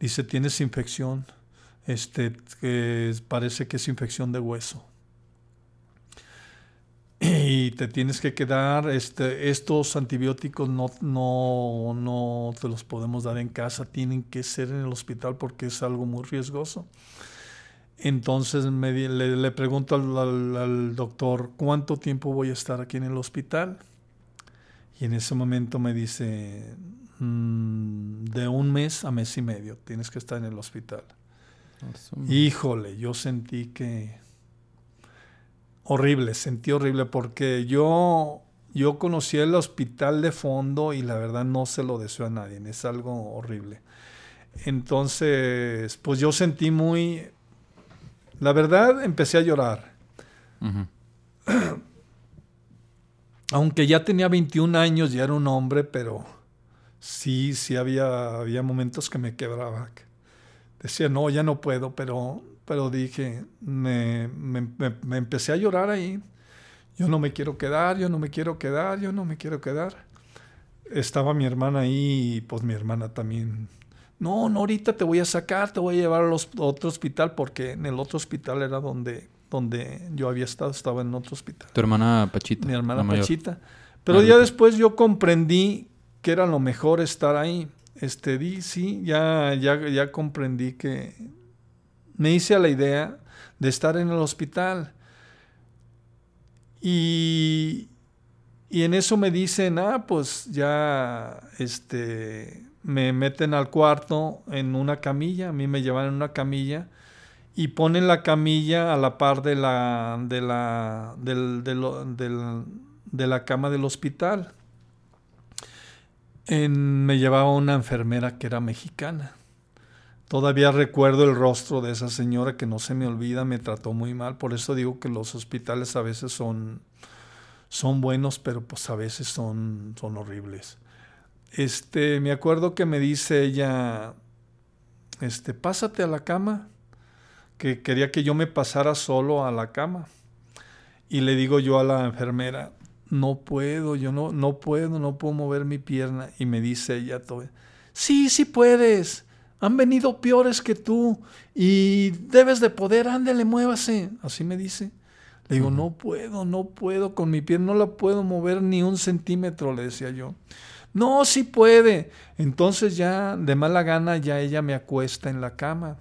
Speaker 2: Dice, tienes infección, este, parece que es infección de hueso *clears throat* y te tienes que quedar, este, estos antibióticos no, no, no te los podemos dar en casa, tienen que ser en el hospital porque es algo muy riesgoso. Entonces me, le, pregunto al, doctor, ¿cuánto tiempo voy a estar aquí en el hospital? Y en ese momento me dice, mm, de un mes a mes y medio, tienes que estar en el hospital. Híjole, yo sentí que horrible, sentí horrible porque yo, yo conocí el hospital de fondo y la verdad no se lo deseo a nadie, es algo horrible. Entonces, pues yo sentí muy, la verdad empecé a llorar. *clears throat* Aunque ya tenía 21 años, ya era un hombre, pero sí, sí había, había momentos que me quebraba. Decía, no, ya no puedo, pero pero dije, me, me, empecé a llorar ahí. Yo no me quiero quedar, yo no me quiero quedar, yo no me quiero quedar. Estaba mi hermana ahí y pues mi hermana también. No, no, ahorita te voy a sacar, te voy a llevar a otro hospital porque en el otro hospital era donde, donde yo había estado, estaba en otro hospital.
Speaker 1: Tu hermana Pachita.
Speaker 2: Mi hermana Pachita. Pero ya después yo comprendí que era lo mejor estar ahí. Este, di, sí, ya, ya, ya comprendí que me hice a la idea de estar en el hospital. Y, y en eso me dicen, ah, pues ya este, me meten al cuarto en una camilla, a mí me llevan en una camilla y ponen la camilla a la par de la, de la, de la cama del hospital. Me llevaba una enfermera que era mexicana. Todavía recuerdo el rostro de esa señora que no se me olvida, me trató muy mal. Por eso digo que los hospitales a veces son, son buenos, pero pues a veces son, son horribles. Este, me acuerdo que me dice ella, este, pásate a la cama, que quería que yo me pasara solo a la cama. Y le digo yo a la enfermera, no puedo, yo no, no puedo, no puedo mover mi pierna. Y me dice ella, sí, sí puedes han venido peores que tú y debes de poder, ándale, muévase. Así me dice. Le digo, no puedo, no puedo, con mi piel no la puedo mover ni un centímetro, le decía yo. No, sí puede. Entonces ya de mala gana ya ella me acuesta en la cama.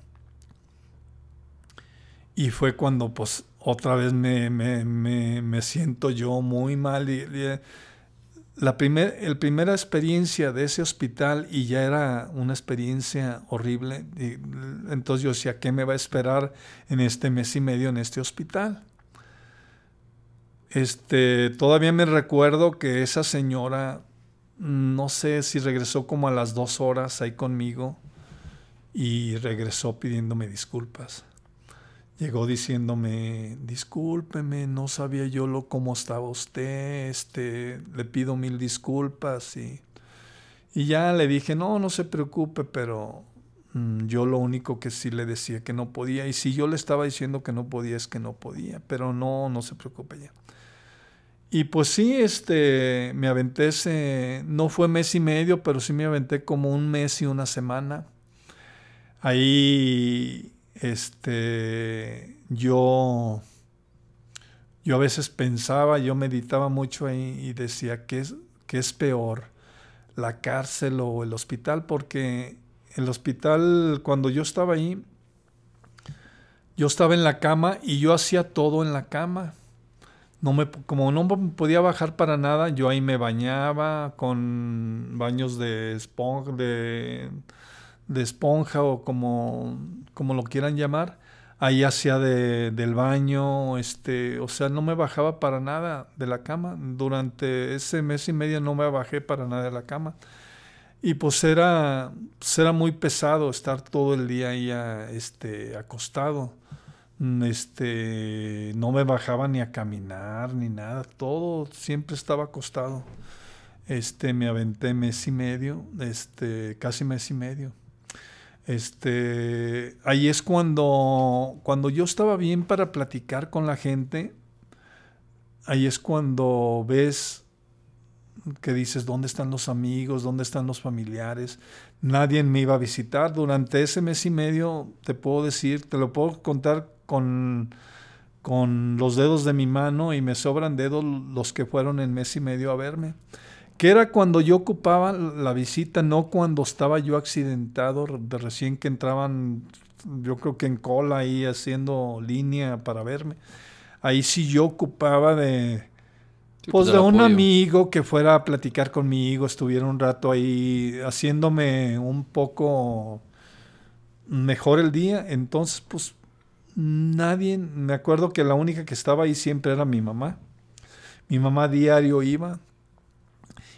Speaker 2: Y fue cuando pues otra vez me, me, me, siento yo muy mal y, la primer, el primera experiencia de ese hospital y ya era una experiencia horrible. Y, entonces yo decía, ¿qué me va a esperar en este mes y medio en este hospital? Este, todavía me recuerdo que esa señora, no sé si regresó como a las dos horas ahí conmigo y regresó pidiéndome disculpas llegó diciéndome, discúlpeme, no sabía yo lo cómo estaba usted, este, le pido mil disculpas y, y ya le dije, no, no se preocupe, pero mm, yo lo único que sí le decía que no podía, y si yo le estaba diciendo que no podía, es que no podía, pero no, no se preocupe ya. Y pues sí, este, me aventé ese, no fue mes y medio, pero sí me aventé como un mes y una semana. Ahí este, yo, yo a veces pensaba, yo meditaba mucho ahí y decía, ¿qué es, qué es peor? ¿La cárcel o el hospital? Porque el hospital, cuando yo estaba ahí, yo estaba en la cama y yo hacía todo en la cama. No me, como no podía bajar para nada, yo ahí me bañaba con baños de esponja, de de esponja o como, como lo quieran llamar, ahí hacía de, del baño, este, o sea, no me bajaba para nada de la cama. Durante ese mes y medio no me bajé para nada de la cama. Y pues era, pues era muy pesado estar todo el día ahí este, acostado. Este, no me bajaba ni a caminar ni nada, todo siempre estaba acostado. Este, me aventé mes y medio, este, casi mes y medio. Este, ahí es cuando, cuando yo estaba bien para platicar con la gente, ahí es cuando ves que dices, ¿dónde están los amigos? ¿Dónde están los familiares? Nadie me iba a visitar. Durante ese mes y medio, te puedo decir, te lo puedo contar con, con los dedos de mi mano y me sobran dedos los que fueron en mes y medio a verme que era cuando yo ocupaba la visita, no cuando estaba yo accidentado, de recién que entraban, yo creo que en cola ahí haciendo línea para verme. Ahí sí yo ocupaba de, pues, pues de un amigo que fuera a platicar conmigo, estuviera un rato ahí haciéndome un poco mejor el día. Entonces, pues nadie, me acuerdo que la única que estaba ahí siempre era mi mamá. Mi mamá diario iba,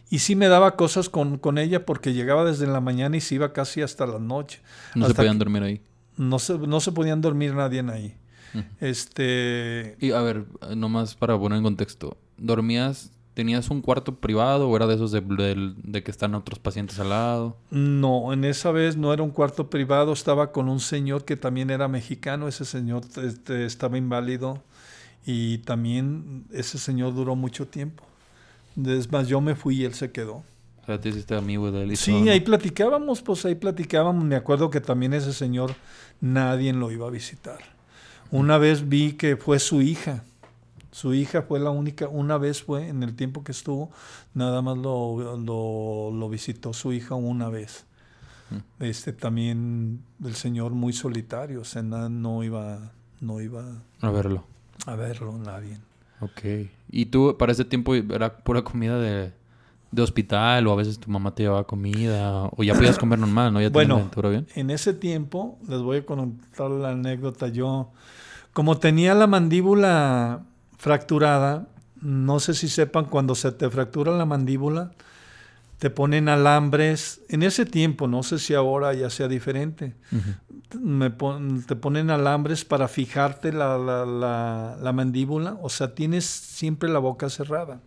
Speaker 2: y sí me daba cosas con, con, ella porque llegaba desde la mañana y se iba casi hasta la noche.
Speaker 1: ¿No se podían dormir ahí?
Speaker 2: No se, no se podían dormir nadie ahí. Este...
Speaker 1: Y a ver, nomás para poner en contexto. ¿Dormías, tenías un cuarto privado o era de esos de, de, que están otros pacientes al lado?
Speaker 2: No, en esa vez no era un cuarto privado. Estaba con un señor que también era mexicano. Ese señor este, estaba inválido y también ese señor duró mucho tiempo. Es más, yo me fui y él se quedó.
Speaker 1: O sea, te hiciste amigo de él.
Speaker 2: sí, ahí platicábamos, pues ahí platicábamos. Me acuerdo que también ese señor nadie lo iba a visitar. Una vez vi que fue su hija. Su hija fue la única, una vez fue en el tiempo que estuvo, nada más lo, lo, visitó su hija una vez. Mm. Este también el señor muy solitario, o sea, no iba, no iba
Speaker 1: a verlo.
Speaker 2: A verlo, nadie.
Speaker 1: Ok. ¿Y tú para ese tiempo era pura comida de, hospital o a veces tu mamá te llevaba comida o ya podías comer normal, ¿no? Ya
Speaker 2: bueno, bien. en ese tiempo, les voy a contar la anécdota, yo como tenía la mandíbula fracturada, no sé si sepan, cuando se te fractura la mandíbula, te ponen alambres. En ese tiempo, no sé si ahora ya sea diferente, me te ponen alambres para fijarte la, la, la, mandíbula, o sea, tienes siempre la boca cerrada.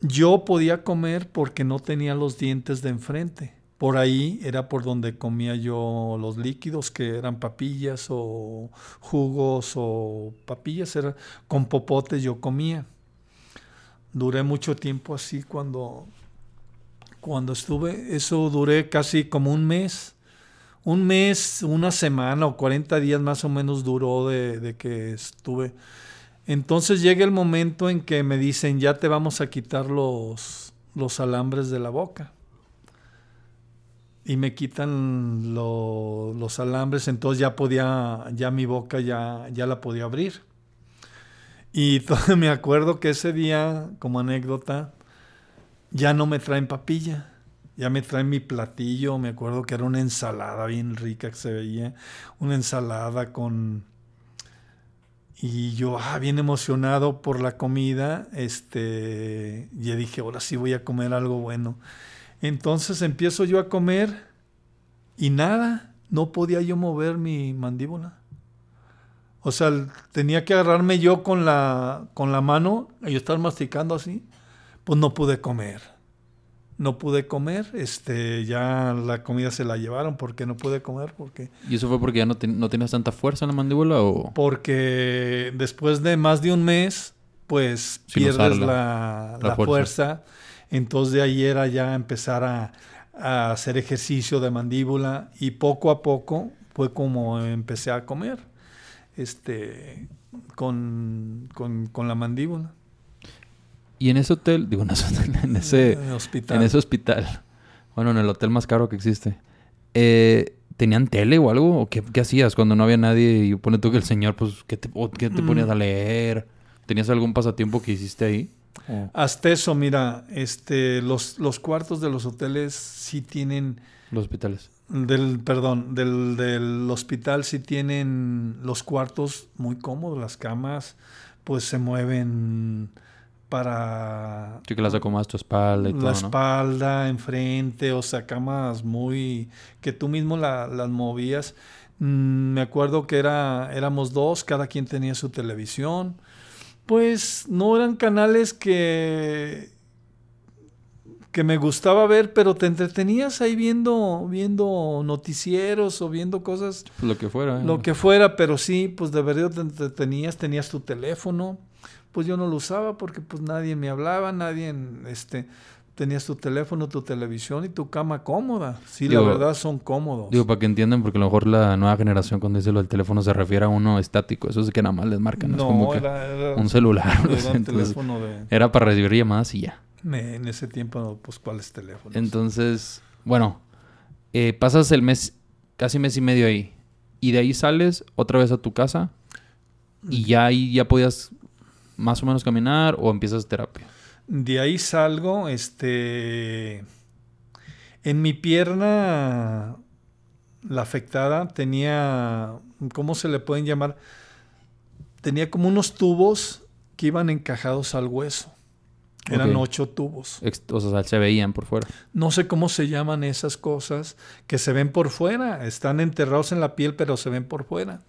Speaker 2: Yo podía comer porque no tenía los dientes de enfrente. Por ahí era por donde comía yo los líquidos, que eran papillas o jugos o papillas, era, con popotes yo comía. Duré mucho tiempo así cuando, cuando estuve, eso duré casi como un mes un mes, una semana o 40 días más o menos duró de, que estuve. Entonces llega el momento en que me dicen, ya te vamos a quitar los, los alambres de la boca. Y me quitan los alambres, entonces ya podía, ya mi boca ya, ya la podía abrir. Y *laughs* me acuerdo que ese día, como anécdota, ya no me traen papilla ya me traen mi platillo, me acuerdo que era una ensalada bien rica que se veía, una ensalada con... Y yo, ah, bien emocionado por la comida, este, ya dije, ahora sí voy a comer algo bueno. Entonces empiezo yo a comer y nada, no podía yo mover mi mandíbula. O sea, tenía que agarrarme yo con la, con la mano y estar masticando así, pues no pude comer no pude comer, este, ya la comida se la llevaron porque no pude comer porque...
Speaker 1: ¿Y eso fue porque ya no, no tenías tanta fuerza en la mandíbula o...?
Speaker 2: Porque después de más de un mes, pues pierdes la, fuerza. Entonces de ahí era ya empezar a, hacer ejercicio de mandíbula y poco a poco fue como empecé a comer este, con, con la mandíbula.
Speaker 1: Y en ese hotel, digo, en ese, *laughs* en ese hospital. En ese hospital. Bueno, en el hotel más caro que existe. Eh, ¿Tenían tele o algo? ¿O qué, hacías cuando no había nadie? Y pone tú que el señor, pues, ¿qué te, te mm. ponías a leer? ¿Tenías algún pasatiempo que hiciste ahí?
Speaker 2: Hasta eso, mira, este, los, los cuartos de los hoteles sí tienen...
Speaker 1: Los hospitales.
Speaker 2: Del, perdón, del, del hospital sí tienen los cuartos muy cómodos, las camas pues se mueven para...
Speaker 1: Sí, que las acomodas tu espalda y
Speaker 2: la todo, La espalda, enfrente, o sea, camas muy... que tú mismo las movías. Mm, me acuerdo que era, éramos dos, cada quien tenía su televisión. Pues no eran canales que que me gustaba ver, pero te entretenías ahí viendo, viendo noticieros o viendo cosas.
Speaker 1: Lo que fuera.
Speaker 2: Lo que fuera, pero sí, pues de verdad te entretenías, tenías tu teléfono pues yo no lo usaba porque pues nadie me hablaba, nadie, este, tenías tu teléfono, tu televisión y tu cama cómoda. Sí, la verdad son cómodos.
Speaker 1: Digo, para que entiendan, porque a lo mejor la nueva generación cuando dice lo del teléfono se refiere a uno estático. Eso es que nada más les marcan. No, es como era, un celular. Era, *laughs* un teléfono de... era para recibir llamadas y ya.
Speaker 2: En ese tiempo, pues, ¿cuáles teléfonos?
Speaker 1: Entonces, bueno, eh, pasas el mes, casi mes y medio ahí. Y de ahí sales otra vez a tu casa. Y ya ahí ya podías más o menos caminar o empiezas terapia?
Speaker 2: De ahí salgo, este... En mi pierna, la afectada, tenía, ¿cómo se le pueden llamar? Tenía como unos tubos que iban encajados al hueso. Eran ocho tubos.
Speaker 1: O sea, se veían por fuera.
Speaker 2: No sé cómo se llaman esas cosas que se ven por fuera. Están enterrados en la piel, pero se ven por fuera.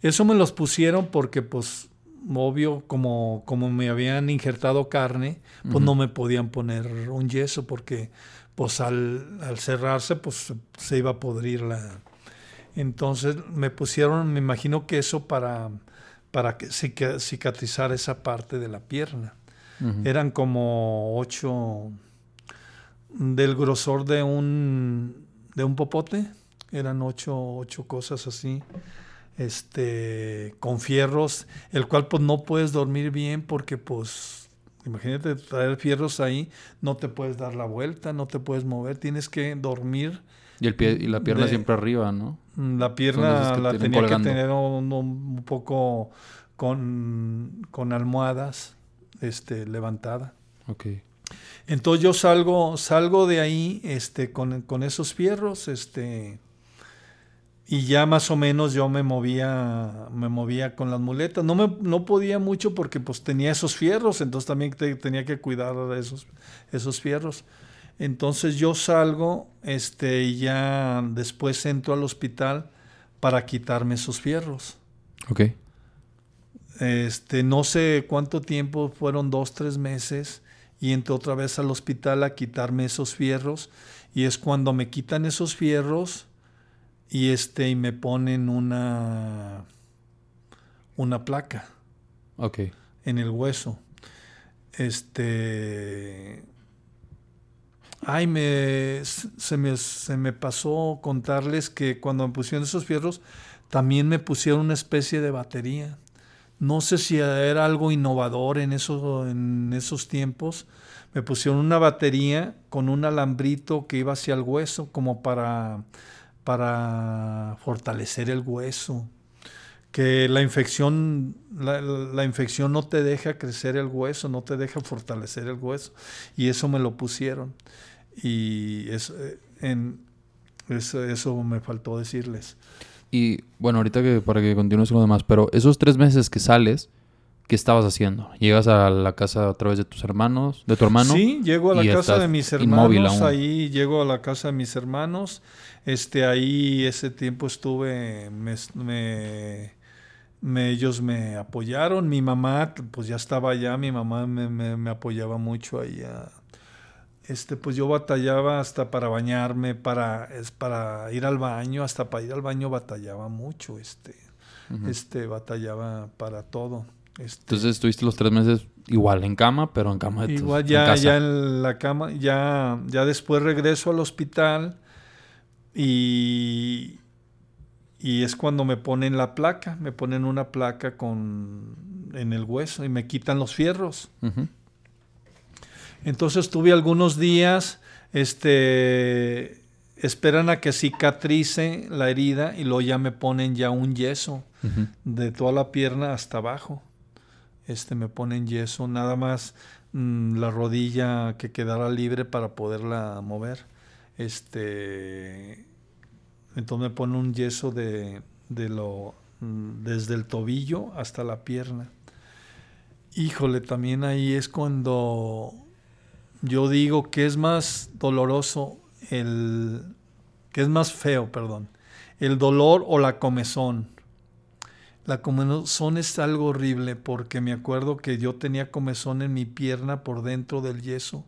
Speaker 2: Eso me los pusieron porque, pues, obvio, como, como me habían injertado carne, pues no me podían poner un yeso porque pues al, cerrarse pues se iba a podrir la... Entonces me pusieron, me imagino que eso para, para que cicatrizar esa parte de la pierna. Eran como ocho del grosor de un, de un popote, eran ocho, ocho cosas así este, con fierros, el cual pues no puedes dormir bien porque pues, imagínate traer fierros ahí, no te puedes dar la vuelta, no te puedes mover, tienes que dormir.
Speaker 1: Y, el pie, y la pierna siempre arriba, ¿no?
Speaker 2: La pierna la tenía que tener un, poco con, con, almohadas este, levantada.
Speaker 1: Ok.
Speaker 2: Entonces yo salgo, salgo de ahí este, con, con esos fierros, este, y ya más o menos yo me movía, me movía con las muletas. No, me, no podía mucho porque pues tenía esos fierros, entonces también tenía que cuidar esos, esos fierros. Entonces yo salgo este, y ya después entro al hospital para quitarme esos fierros.
Speaker 1: Ok.
Speaker 2: Este, no sé cuánto tiempo, fueron dos, tres meses, y entro otra vez al hospital a quitarme esos fierros. Y es cuando me quitan esos fierros y este y me ponen una una placa
Speaker 1: okay.
Speaker 2: en el hueso. Este ay me se, me se me pasó contarles que cuando me pusieron esos fierros también me pusieron una especie de batería. No sé si era algo innovador en esos en esos tiempos. Me pusieron una batería con un alambrito que iba hacia el hueso como para para fortalecer el hueso, que la infección, la, infección no te deja crecer el hueso, no te deja fortalecer el hueso, y eso me lo pusieron. Y eso, en, eso, eso me faltó decirles.
Speaker 1: Y bueno, ahorita que para que continúes con lo demás, pero esos tres meses que sales, ¿qué estabas haciendo? ¿Llegas a la casa a través de tus hermanos, de tu hermano?
Speaker 2: Sí, llego a la casa de mis hermanos, ahí llego a la casa de mis hermanos, este, ahí ese tiempo estuve, me, ellos me apoyaron, mi mamá, pues ya estaba allá, mi mamá me, apoyaba mucho ahí. este, pues yo batallaba hasta para bañarme, para, es, para ir al baño, hasta para ir al baño batallaba mucho, este, este, batallaba para todo. Este,
Speaker 1: Entonces estuviste los tres meses igual en cama, pero en cama
Speaker 2: de Igual ya, ya en la cama, ya, ya después regreso al hospital y, y es cuando me ponen la placa, me ponen una placa con, en el hueso y me quitan los fierros. Entonces tuve algunos días, este, esperan a que cicatrice la herida y luego ya me ponen ya un yeso de toda la pierna hasta abajo este, me ponen yeso, nada más mm, la rodilla que quedara libre para poderla mover. Este, entonces me ponen un yeso de, de lo, mm, desde el tobillo hasta la pierna. Híjole, también ahí es cuando yo digo que es más doloroso el que es más feo, perdón, el dolor o la comezón. La comezón es algo horrible porque me acuerdo que yo tenía comezón en mi pierna por dentro del yeso.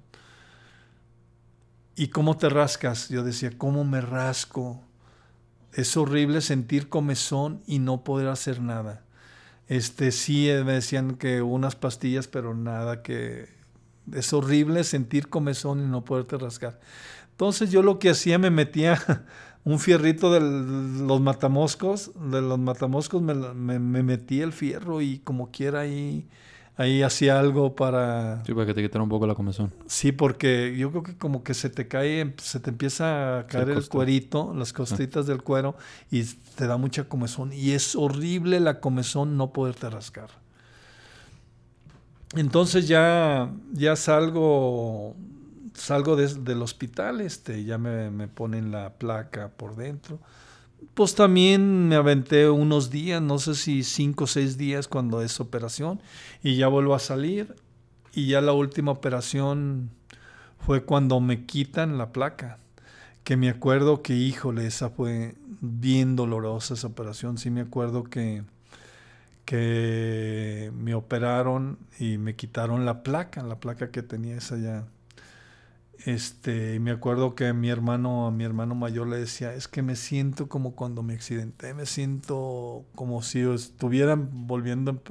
Speaker 2: ¿Y cómo te rascas? Yo decía, ¿cómo me rasco? Es horrible sentir comezón y no poder hacer nada. Este sí me decían que unas pastillas, pero nada que es horrible sentir comezón y no poderte rascar. Entonces yo lo que hacía me metía *laughs* un fierrito de los matamoscos, de los matamoscos me, me, metí el fierro y como quiera ahí, ahí hacía algo para...
Speaker 1: Sí, para que te quitara un poco la comezón.
Speaker 2: Sí, porque yo creo que como que se te cae, se te empieza a caer el cuerito, las costritas del cuero y te da mucha comezón. Y es horrible la comezón no poderte rascar. Entonces ya, ya salgo salgo del hospital, este, ya me, me, ponen la placa por dentro. Pues también me aventé unos días, no sé si cinco o seis días cuando es operación, y ya vuelvo a salir. Y ya la última operación fue cuando me quitan la placa. Que me acuerdo que, híjole, esa fue bien dolorosa esa operación. Sí me acuerdo que, que me operaron y me quitaron la placa, la placa que tenía esa ya este, me acuerdo que mi hermano, mi hermano mayor le decía, es que me siento como cuando me accidenté, me siento como si estuvieran volviendo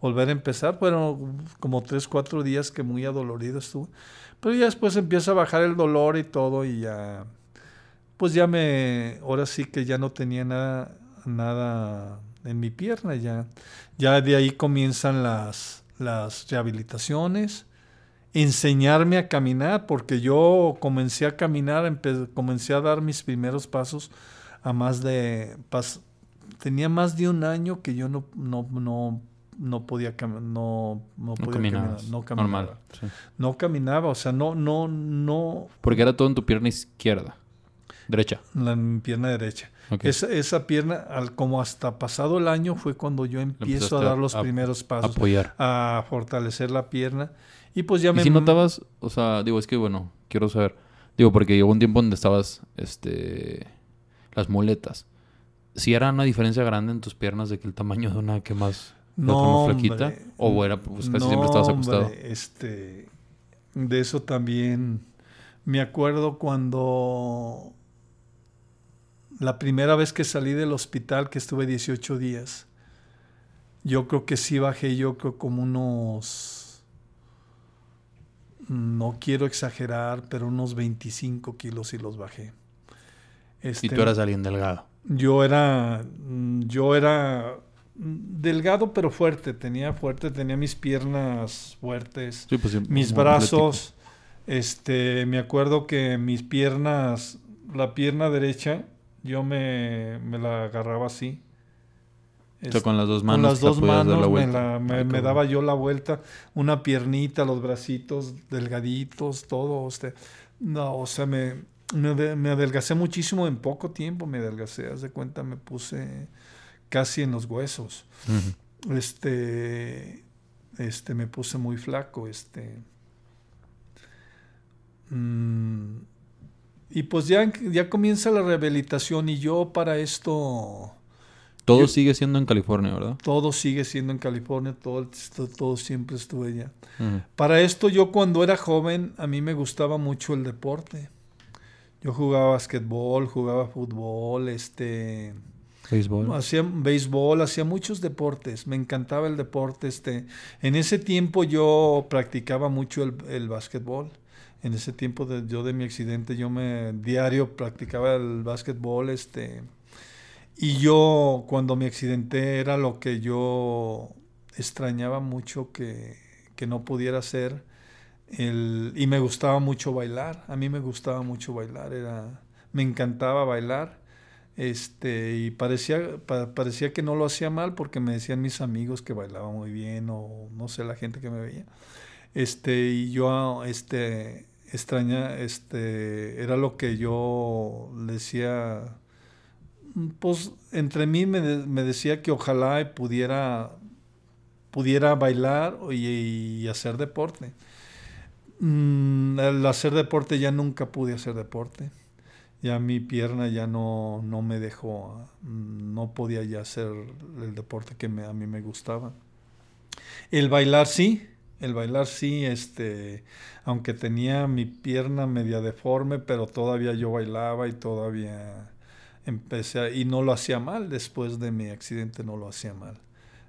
Speaker 2: volver a empezar, pero como tres, cuatro días que muy adolorido estuve. Pero ya después empieza a bajar el dolor y todo y ya, pues ya me, ahora sí que ya no tenía nada, nada en mi pierna, ya, ya de ahí comienzan las, las rehabilitaciones enseñarme a caminar, porque yo comencé a caminar, comencé a dar mis primeros pasos a más de... tenía más de un año que yo no, no, no, no podía, no, no podía caminar. No caminaba. No caminaba, o sea, no, no, no...
Speaker 1: Porque era todo en tu pierna izquierda. Derecha.
Speaker 2: La pierna derecha. Esa, esa pierna, al, como hasta pasado el año, fue cuando yo empiezo a dar los
Speaker 1: a-
Speaker 2: primeros pasos,
Speaker 1: Apoyar.
Speaker 2: a fortalecer la pierna. Y pues ya
Speaker 1: ¿Y
Speaker 2: me...
Speaker 1: si notabas, o sea, digo, es que bueno, quiero saber, digo, porque llegó un tiempo donde estabas, este, las muletas. Si era una diferencia grande en tus piernas de que el tamaño de una que más, otra
Speaker 2: No,
Speaker 1: más flaquita,
Speaker 2: hombre.
Speaker 1: o era, pues casi
Speaker 2: No,
Speaker 1: siempre estabas acostado.
Speaker 2: hombre, este, de eso también me acuerdo cuando la primera vez que salí del hospital, que estuve 18 días, yo creo que sí bajé, yo creo como unos, no quiero exagerar, pero unos 25 kilos sí los bajé.
Speaker 1: Y
Speaker 2: Este,
Speaker 1: tú eras alguien delgado.
Speaker 2: yo era, mm, yo era mm, delgado pero fuerte, tenía fuerte, tenía mis piernas fuertes,
Speaker 1: Sí, pues, sí,
Speaker 2: mis brazos, este, me acuerdo que mis piernas, la pierna derecha, yo me, me la agarraba así.
Speaker 1: O sea, con las dos
Speaker 2: con
Speaker 1: manos.
Speaker 2: las
Speaker 1: te
Speaker 2: dos
Speaker 1: la
Speaker 2: manos me,
Speaker 1: vuelta.
Speaker 2: la- me-
Speaker 1: Ay,
Speaker 2: me
Speaker 1: cabrón.
Speaker 2: daba yo la vuelta, una piernita, los bracitos delgaditos, todo. Este, no, o sea, me, me, de- me adelgacé muchísimo en poco tiempo, me adelgacé, haz de cuenta, me puse casi en los huesos. Este, este, me puse muy flaco, este. mm, y pues ya, ya comienza la rehabilitación y yo para esto
Speaker 1: Todo
Speaker 2: Yo-
Speaker 1: sigue siendo en California, ¿verdad?
Speaker 2: todo sigue siendo en California, todo, todo, todo siempre estuve allá. Para esto yo cuando era joven, a mí me gustaba mucho el deporte. Yo jugaba basquetbol, jugaba fútbol, este,
Speaker 1: Béisbol.
Speaker 2: hacía béisbol, hacía muchos deportes. Me encantaba el deporte. Este, en ese tiempo yo practicaba mucho el, el basquetbol. En ese tiempo de, yo de mi accidente, yo me diario practicaba el basquetbol, este, y yo cuando me accidenté era lo que yo extrañaba mucho que, que no pudiera hacer. El, y me gustaba mucho bailar. A mí me gustaba mucho bailar. Era, me encantaba bailar. Este, y parecía, pa- parecía que no lo hacía mal porque me decían mis amigos que bailaba muy bien o no sé, la gente que me veía. Este, y yo, este, extraña, este, era lo que yo decía, pues entre mí me, de- me decía que ojalá pudiera, pudiera bailar y, hacer deporte. Mm, al hacer deporte ya nunca pude hacer deporte. Ya mi pierna ya no, no me dejó, no podía ya hacer el deporte que a mí me gustaba. El bailar sí, el bailar sí, este, aunque tenía mi pierna media deforme, pero todavía yo bailaba y todavía empecé a- y no lo hacía mal después de mi accidente no lo hacía mal.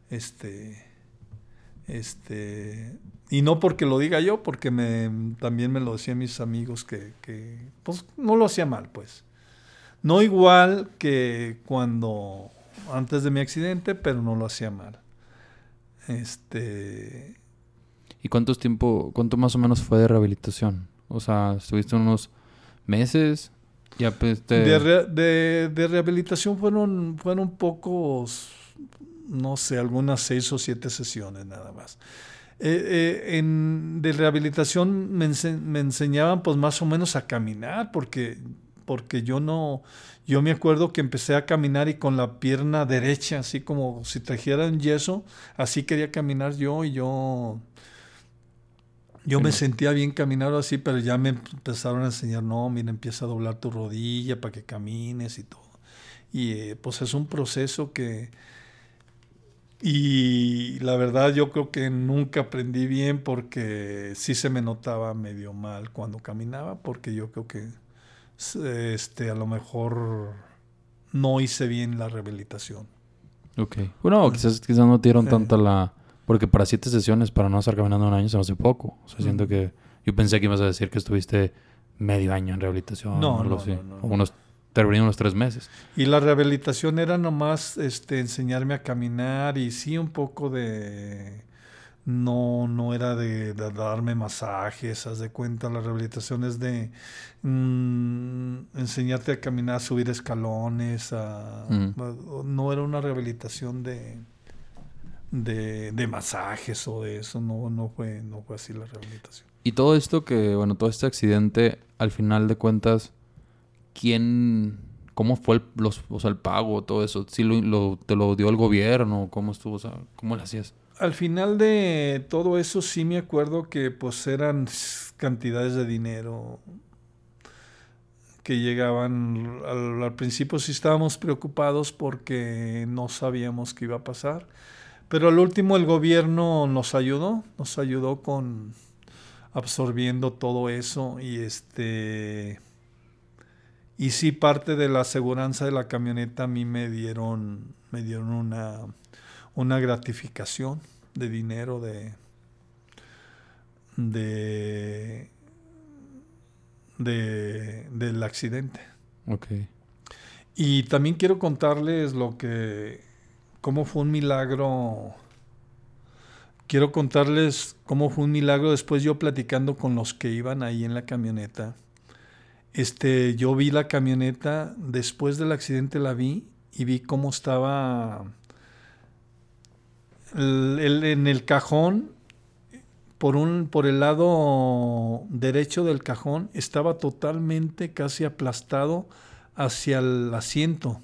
Speaker 2: Este este y no porque lo diga yo, porque me también me lo decían mis amigos que, que pues no lo hacía mal, pues. No igual que cuando antes de mi accidente, pero no lo hacía mal. Este
Speaker 1: ¿Y cuántos tiempo, cuánto más o menos fue de rehabilitación? O sea, estuviste unos meses, ya pues te...
Speaker 2: De, re- de- de rehabilitación fueron, fueron pocos, no sé, algunas seis o siete sesiones nada más. Eh, eh, en, de rehabilitación me, ense- me enseñaban pues más o menos a caminar porque, porque yo no, yo me acuerdo que empecé a caminar y con la pierna derecha, así como si trajera un yeso, así quería caminar yo y yo... Yo me sentía bien caminar así, pero ya me empezaron a enseñar, no, mira, empieza a doblar tu rodilla para que camines y todo. Y eh, pues es un proceso que... Y la verdad yo creo que nunca aprendí bien porque sí se me notaba medio mal cuando caminaba, porque yo creo que este, a lo mejor no hice bien la rehabilitación.
Speaker 1: Ok. Bueno, quizás, quizás no dieron tanta la... Porque para siete sesiones, para no estar caminando un año, se me hace poco. O sea, siento que... Yo pensé que ibas a decir que estuviste medio año en rehabilitación
Speaker 2: No,
Speaker 1: o algo
Speaker 2: no,
Speaker 1: así.
Speaker 2: no, no,
Speaker 1: O
Speaker 2: no.
Speaker 1: unos... Terminé unos tres meses.
Speaker 2: Y la rehabilitación era nomás este, enseñarme a caminar y sí un poco de... No, no era de, de darme masajes, haz de cuenta, la rehabilitación es de mm, enseñarte a caminar, subir escalones, a- a- no era una rehabilitación de, de, de masajes o de eso, no, no, fue, no fue así la rehabilitación.
Speaker 1: Y todo esto que... Bueno, todo este accidente, al final de cuentas... quién, cómo fue el, los, o sea, el pago, todo eso. ¿Sí lo, lo- te lo dio el gobierno? ¿Cómo estuvo? O sea, ¿cómo lo hacías?
Speaker 2: Al final de todo eso sí me acuerdo que pues eran cantidades de dinero que llegaban. Al, al principio sí estábamos preocupados porque no sabíamos qué iba a pasar. Pero al último el gobierno nos ayudó, nos ayudó con absorbiendo todo eso y este y sí parte de la aseguranza de la camioneta a mí me dieron me dieron una una gratificación de dinero de de, de del accidente.
Speaker 1: Ok.
Speaker 2: Y también quiero contarles lo que cómo fue un milagro. Quiero contarles cómo fue un milagro después yo platicando con los que iban ahí en la camioneta. Este, yo vi la camioneta, después del accidente la vi y vi cómo estaba el- en el cajón, por, un, por el lado derecho del cajón, estaba totalmente casi aplastado hacia el asiento.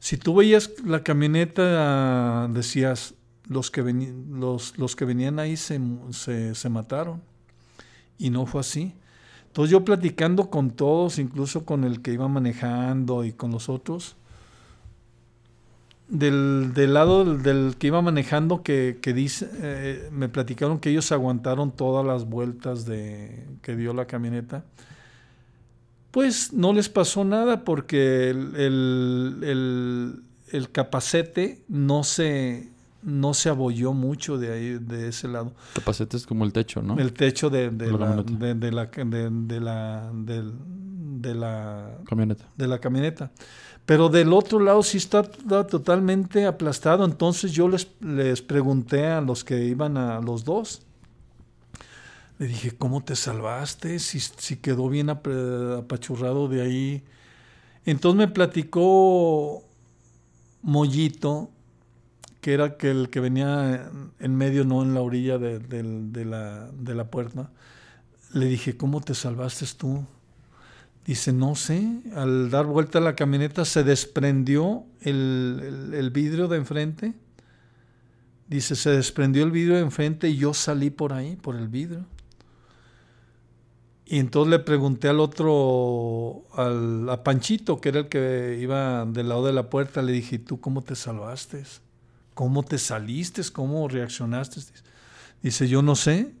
Speaker 2: Si tú veías la camioneta, decías, los que, los, los que venían ahí se, se, se mataron. Y no fue así. Entonces yo platicando con todos, incluso con el que iba manejando y con los otros, del, del lado del, del que iba manejando que, que dice, eh, me platicaron que ellos aguantaron todas las vueltas de, que dio la camioneta. Pues no les pasó nada porque el, el, el- el capacete no se, no se abolló mucho de ahí, de ese lado.
Speaker 1: Capacete es como el techo, ¿no?
Speaker 2: El techo de, de
Speaker 1: La
Speaker 2: de, de la, de, la, del- de la
Speaker 1: Camioneta.
Speaker 2: de la camioneta. Pero del otro lado sí está, está totalmente aplastado. Entonces yo les, les pregunté a los que iban a los dos. Le dije, ¿cómo te salvaste? Si, si quedó bien apachurrado de ahí. Entonces me platicó Mollito, que era que el que venía en medio, no en la orilla de la, de la puerta. Le dije, ¿cómo te salvaste tú? Dice, no sé, al dar vuelta a la camioneta se desprendió el, el- el vidrio de enfrente. Dice, se desprendió el vidrio de enfrente y yo salí por ahí, por el vidrio. Y entonces le pregunté al otro, al, a Panchito, que era el que iba del lado de la puerta, le dije, ¿tú cómo te salvaste? ¿Cómo te saliste? ¿Cómo reaccionaste? Dice, yo no sé.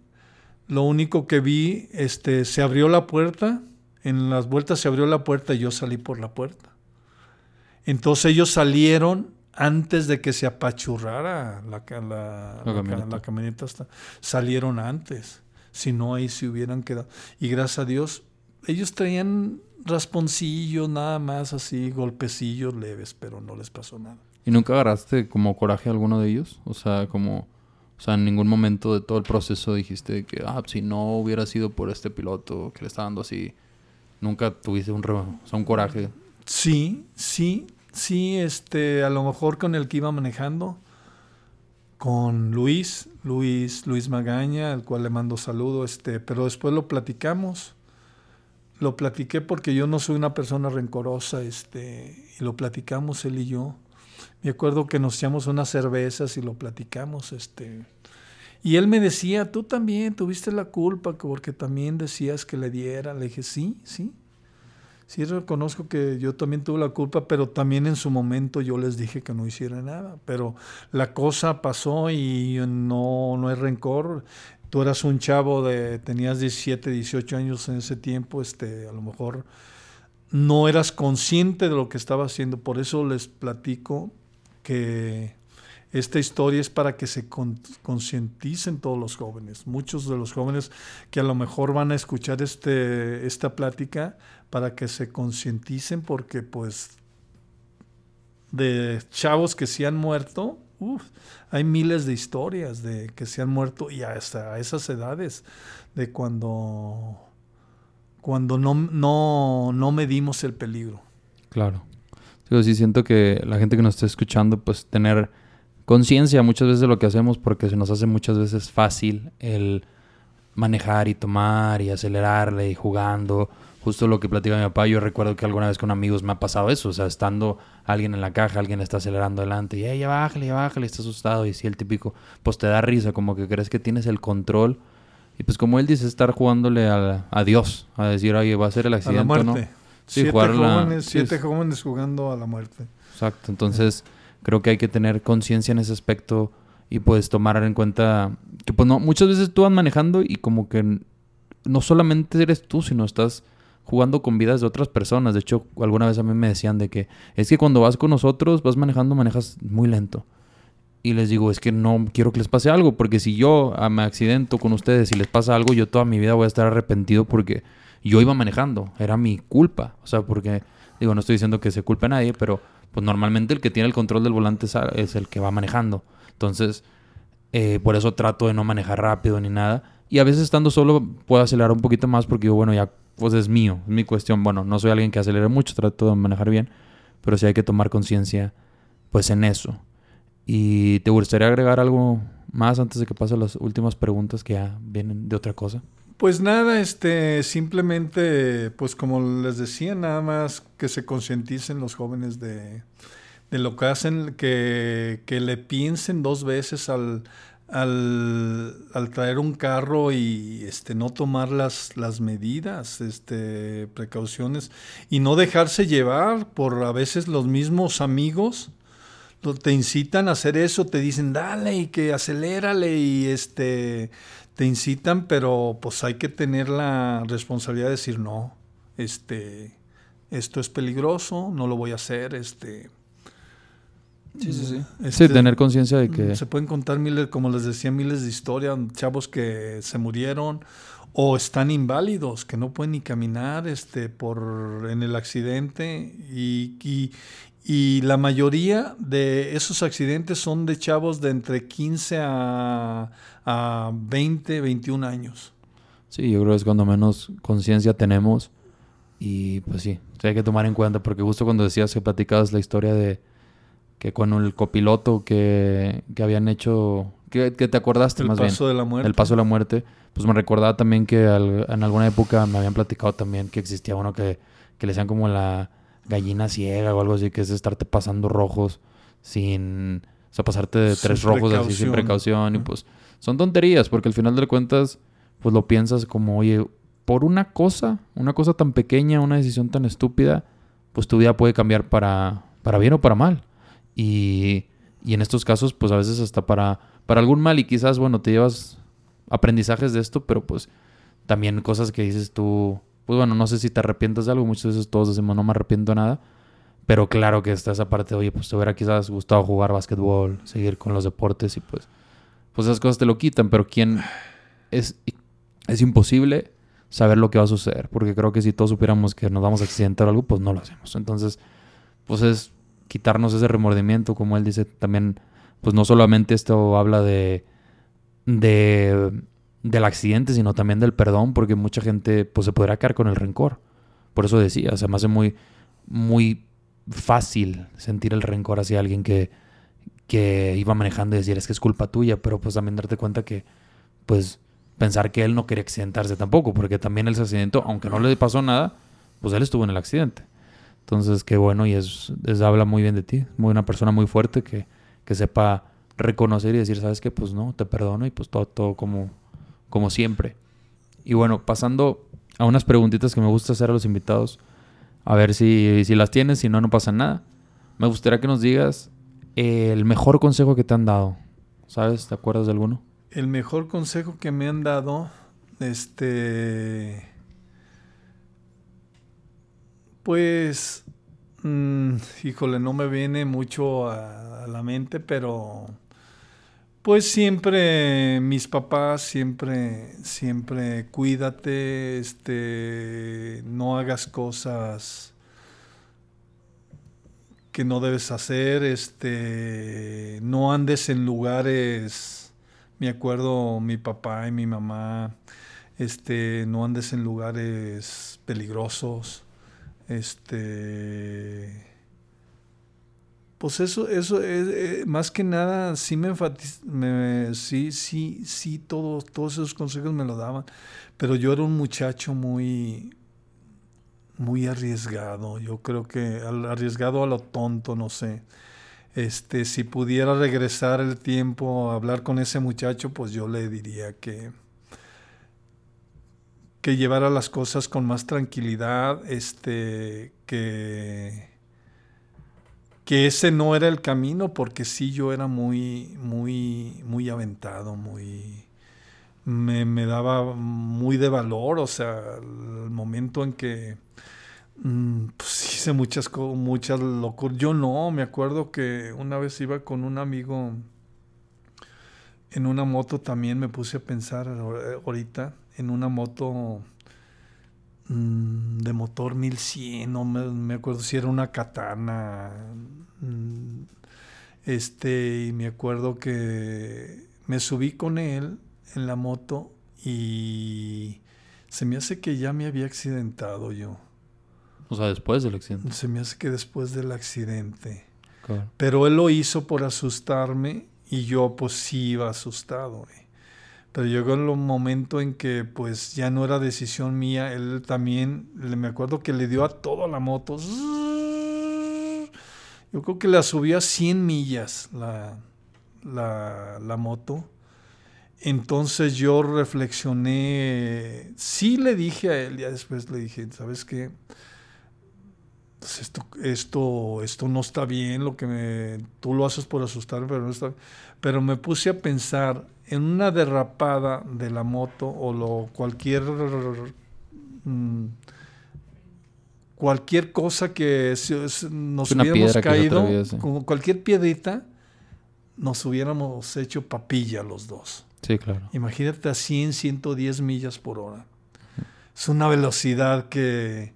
Speaker 2: Lo único que vi, este, se abrió la puerta, en las vueltas se abrió la puerta y yo salí por la puerta. Entonces ellos salieron antes de que se apachurrara la, la,
Speaker 1: La
Speaker 2: la ca-
Speaker 1: camioneta.
Speaker 2: la camioneta. hasta- salieron antes. Si no, ahí se hubieran quedado. Y gracias a Dios, ellos traían rasponcillos, nada más así, golpecillos leves, pero no les pasó nada.
Speaker 1: ¿Y nunca agarraste como coraje a alguno de ellos? O sea, como... O sea, en ningún momento de todo el proceso dijiste que, ah, si no hubiera sido por este piloto que le está dando así, nunca tuviste un, o sea, un coraje.
Speaker 2: Sí, sí, sí, este, a lo mejor con el que iba manejando, con Luis, Luis, Luis Magaña, al cual le mando saludo, este, pero después lo platicamos. Lo platiqué porque yo no soy una persona rencorosa, este, y lo platicamos él y yo. Me acuerdo que nos echamos unas cervezas y lo platicamos, este. Y él me decía, tú también tuviste la culpa, porque también decías que le diera. Le dije, sí, sí, Sí, reconozco que yo también tuve la culpa, pero también en su momento yo les dije que no hiciera nada. Pero la cosa pasó y no, no hay rencor. Tú eras un chavo de, tenías 17, 18 años en ese tiempo, este, a lo mejor no eras consciente de lo que estaba haciendo. Por eso les platico que esta historia es para que se con- concienticen todos los jóvenes. Muchos de los jóvenes que a lo mejor van a escuchar este, esta plática para que se concienticen porque pues de chavos que se han muerto, hay miles de historias de que se han muerto y hasta a esas edades de cuando cuando no, no, no medimos el peligro.
Speaker 1: Claro. Digo, sí siento que la gente que nos está escuchando, pues tener conciencia muchas veces de lo que hacemos porque se nos hace muchas veces fácil el manejar y tomar y acelerarle y jugando. Justo lo que platica mi papá, yo recuerdo que alguna vez con amigos me ha pasado eso, o sea, estando alguien en la caja, alguien está acelerando adelante y, ya bájale, ya bájale, está asustado y si el típico, pues te da risa, como que crees que tienes el control y pues como él dice, estar jugándole a, a Dios, a decir, oye, va a ser el accidente,
Speaker 2: a la
Speaker 1: ¿no?
Speaker 2: Sí, siete jóvenes, siete jóvenes jugando a la muerte.
Speaker 1: Exacto, entonces creo que hay que tener conciencia en ese aspecto y pues tomar en cuenta que pues no, muchas veces tú vas manejando y como que no solamente eres tú, sino estás jugando con vidas de otras personas. De hecho, alguna vez a mí me decían de que es que cuando vas con nosotros, vas manejando, manejas muy lento. Y les digo, es que no quiero que les pase algo, porque si yo me accidento con ustedes y les pasa algo, yo toda mi vida voy a estar arrepentido porque yo iba manejando, era mi culpa. O sea, porque, digo, no estoy diciendo que se culpe a nadie, pero pues normalmente el que tiene el control del volante es el que va manejando. Entonces, eh, por eso trato de no manejar rápido ni nada. Y a veces estando solo puedo acelerar un poquito más porque digo, bueno, ya pues es mío, es mi cuestión. Bueno, no soy alguien que acelere mucho, trato de manejar bien, pero sí hay que tomar conciencia pues en eso. ¿Y te gustaría agregar algo más antes de que pase las últimas preguntas que ya vienen de otra cosa?
Speaker 2: Pues nada, este, simplemente, pues como les decía, nada más que se concienticen los jóvenes de, lo que hacen, que, que, le piensen dos veces al, al, al, traer un carro y este, no tomar las, las medidas, este, precauciones, y no dejarse llevar por a veces los mismos amigos te incitan a hacer eso, te dicen dale y que acelérale y este te incitan, pero pues hay que tener la responsabilidad de decir no, este esto es peligroso, no lo voy a hacer, este
Speaker 1: Sí, sí, sí. sí, este, tener conciencia de que...
Speaker 2: Se pueden contar miles, como les decía, miles de historias, chavos que se murieron o están inválidos, que no pueden ni caminar este, por, en el accidente y, y la mayoría de esos accidentes son de chavos de entre 15 a, a 20, 21 años.
Speaker 1: Sí, yo creo que es cuando menos conciencia tenemos. Y pues sí, hay que tomar en cuenta, porque justo cuando decías que platicabas la historia de que con el copiloto que, que habían hecho, que, te acordaste más bien.
Speaker 2: El paso de la muerte.
Speaker 1: El paso de la muerte. Pues me recordaba también que en alguna época me habían platicado también que existía uno que, que le decían como la gallina ciega o algo así, que es estarte pasando rojos sin... O sea, pasarte de tres rojos así sin precaución. Y pues son tonterías, porque al final de cuentas, pues lo piensas como, oye, por una cosa, una cosa tan pequeña, una decisión tan estúpida, pues tu vida puede cambiar para, para bien o para mal. Y, y en estos casos, pues a veces hasta para, para algún mal y quizás, bueno, te llevas aprendizajes de esto, pero pues también cosas que dices tú, pues bueno, no sé si te arrepientas de algo, muchas veces todos decimos no me arrepiento de nada, pero claro que está esa parte, oye, pues te hubiera quizás gustado jugar básquetbol, seguir con los deportes y pues, pues esas cosas te lo quitan, pero ¿quién es, es imposible saber lo que va a suceder, porque creo que si todos supiéramos que nos vamos a accidentar o algo, pues no lo hacemos. Entonces, pues es quitarnos ese remordimiento, como él dice, también, pues no solamente esto habla de, de del accidente, sino también del perdón, porque mucha gente pues se podrá quedar con el rencor. Por eso decía, se me hace muy, muy fácil sentir el rencor hacia alguien que, que iba manejando y decir es que es culpa tuya, pero pues también darte cuenta que pues pensar que él no quería accidentarse tampoco, porque también él se aunque no le pasó nada, pues él estuvo en el accidente. Entonces, qué bueno y es, habla muy bien de ti, muy una persona muy fuerte que, que sepa reconocer y decir, sabes que pues no, te perdono y pues todo, todo como, como siempre. Y bueno, pasando a unas preguntitas que me gusta hacer a los invitados, a ver si, si las tienes, si no, no pasa nada. Me gustaría que nos digas el mejor consejo que te han dado. ¿Sabes? ¿Te acuerdas de alguno?
Speaker 2: El mejor consejo que me han dado, este... Pues, mm, híjole, no me viene mucho a la mente, pero pues siempre, mis papás, siempre, siempre cuídate, este, no hagas cosas que no debes hacer, este, no andes en lugares, me acuerdo mi papá y mi mamá, este, no andes en lugares peligrosos, este, Pues eso, eso es, eh, más que nada, sí me enfatiz, sí, sí, sí, todos, todos esos consejos me lo daban. Pero yo era un muchacho muy, muy arriesgado. Yo creo que arriesgado a lo tonto, no sé. Este, si pudiera regresar el tiempo a hablar con ese muchacho, pues yo le diría que que llevara las cosas con más tranquilidad, este, que que ese no era el camino porque sí yo era muy muy muy aventado, muy me, daba muy de valor, o sea, el momento en que mm, pues *laughs* hice muchas muchas locuras. Yo no, me acuerdo que una vez iba con un amigo en una moto también me puse a pensar ahorita en una moto mm, de motor 1100, no me, acuerdo si era una katana. Mm, este, y me acuerdo que me subí con él en la moto y se me hace que ya me había accidentado yo.
Speaker 1: O sea, después del accidente.
Speaker 2: Se me hace que después del accidente. Pero él lo hizo por asustarme y yo pues sí iba asustado. Pero llegó el momento en que pues ya no era decisión mía. Él también, me acuerdo que le dio a toda la moto. Yo creo que la subió a 100 millas la, la, la moto. Entonces yo reflexioné, sí le dije a él, ya después le dije, ¿sabes qué? Pues esto, esto, esto no está bien, lo que me, tú lo haces por asustarme, pero no está bien. Pero me puse a pensar en una derrapada de la moto o lo, cualquier, mm, cualquier cosa que nos hubiéramos caído, como cualquier piedrita, nos hubiéramos hecho papilla los dos.
Speaker 1: Sí, claro.
Speaker 2: Imagínate a 100, 110 millas por hora. Es una velocidad que...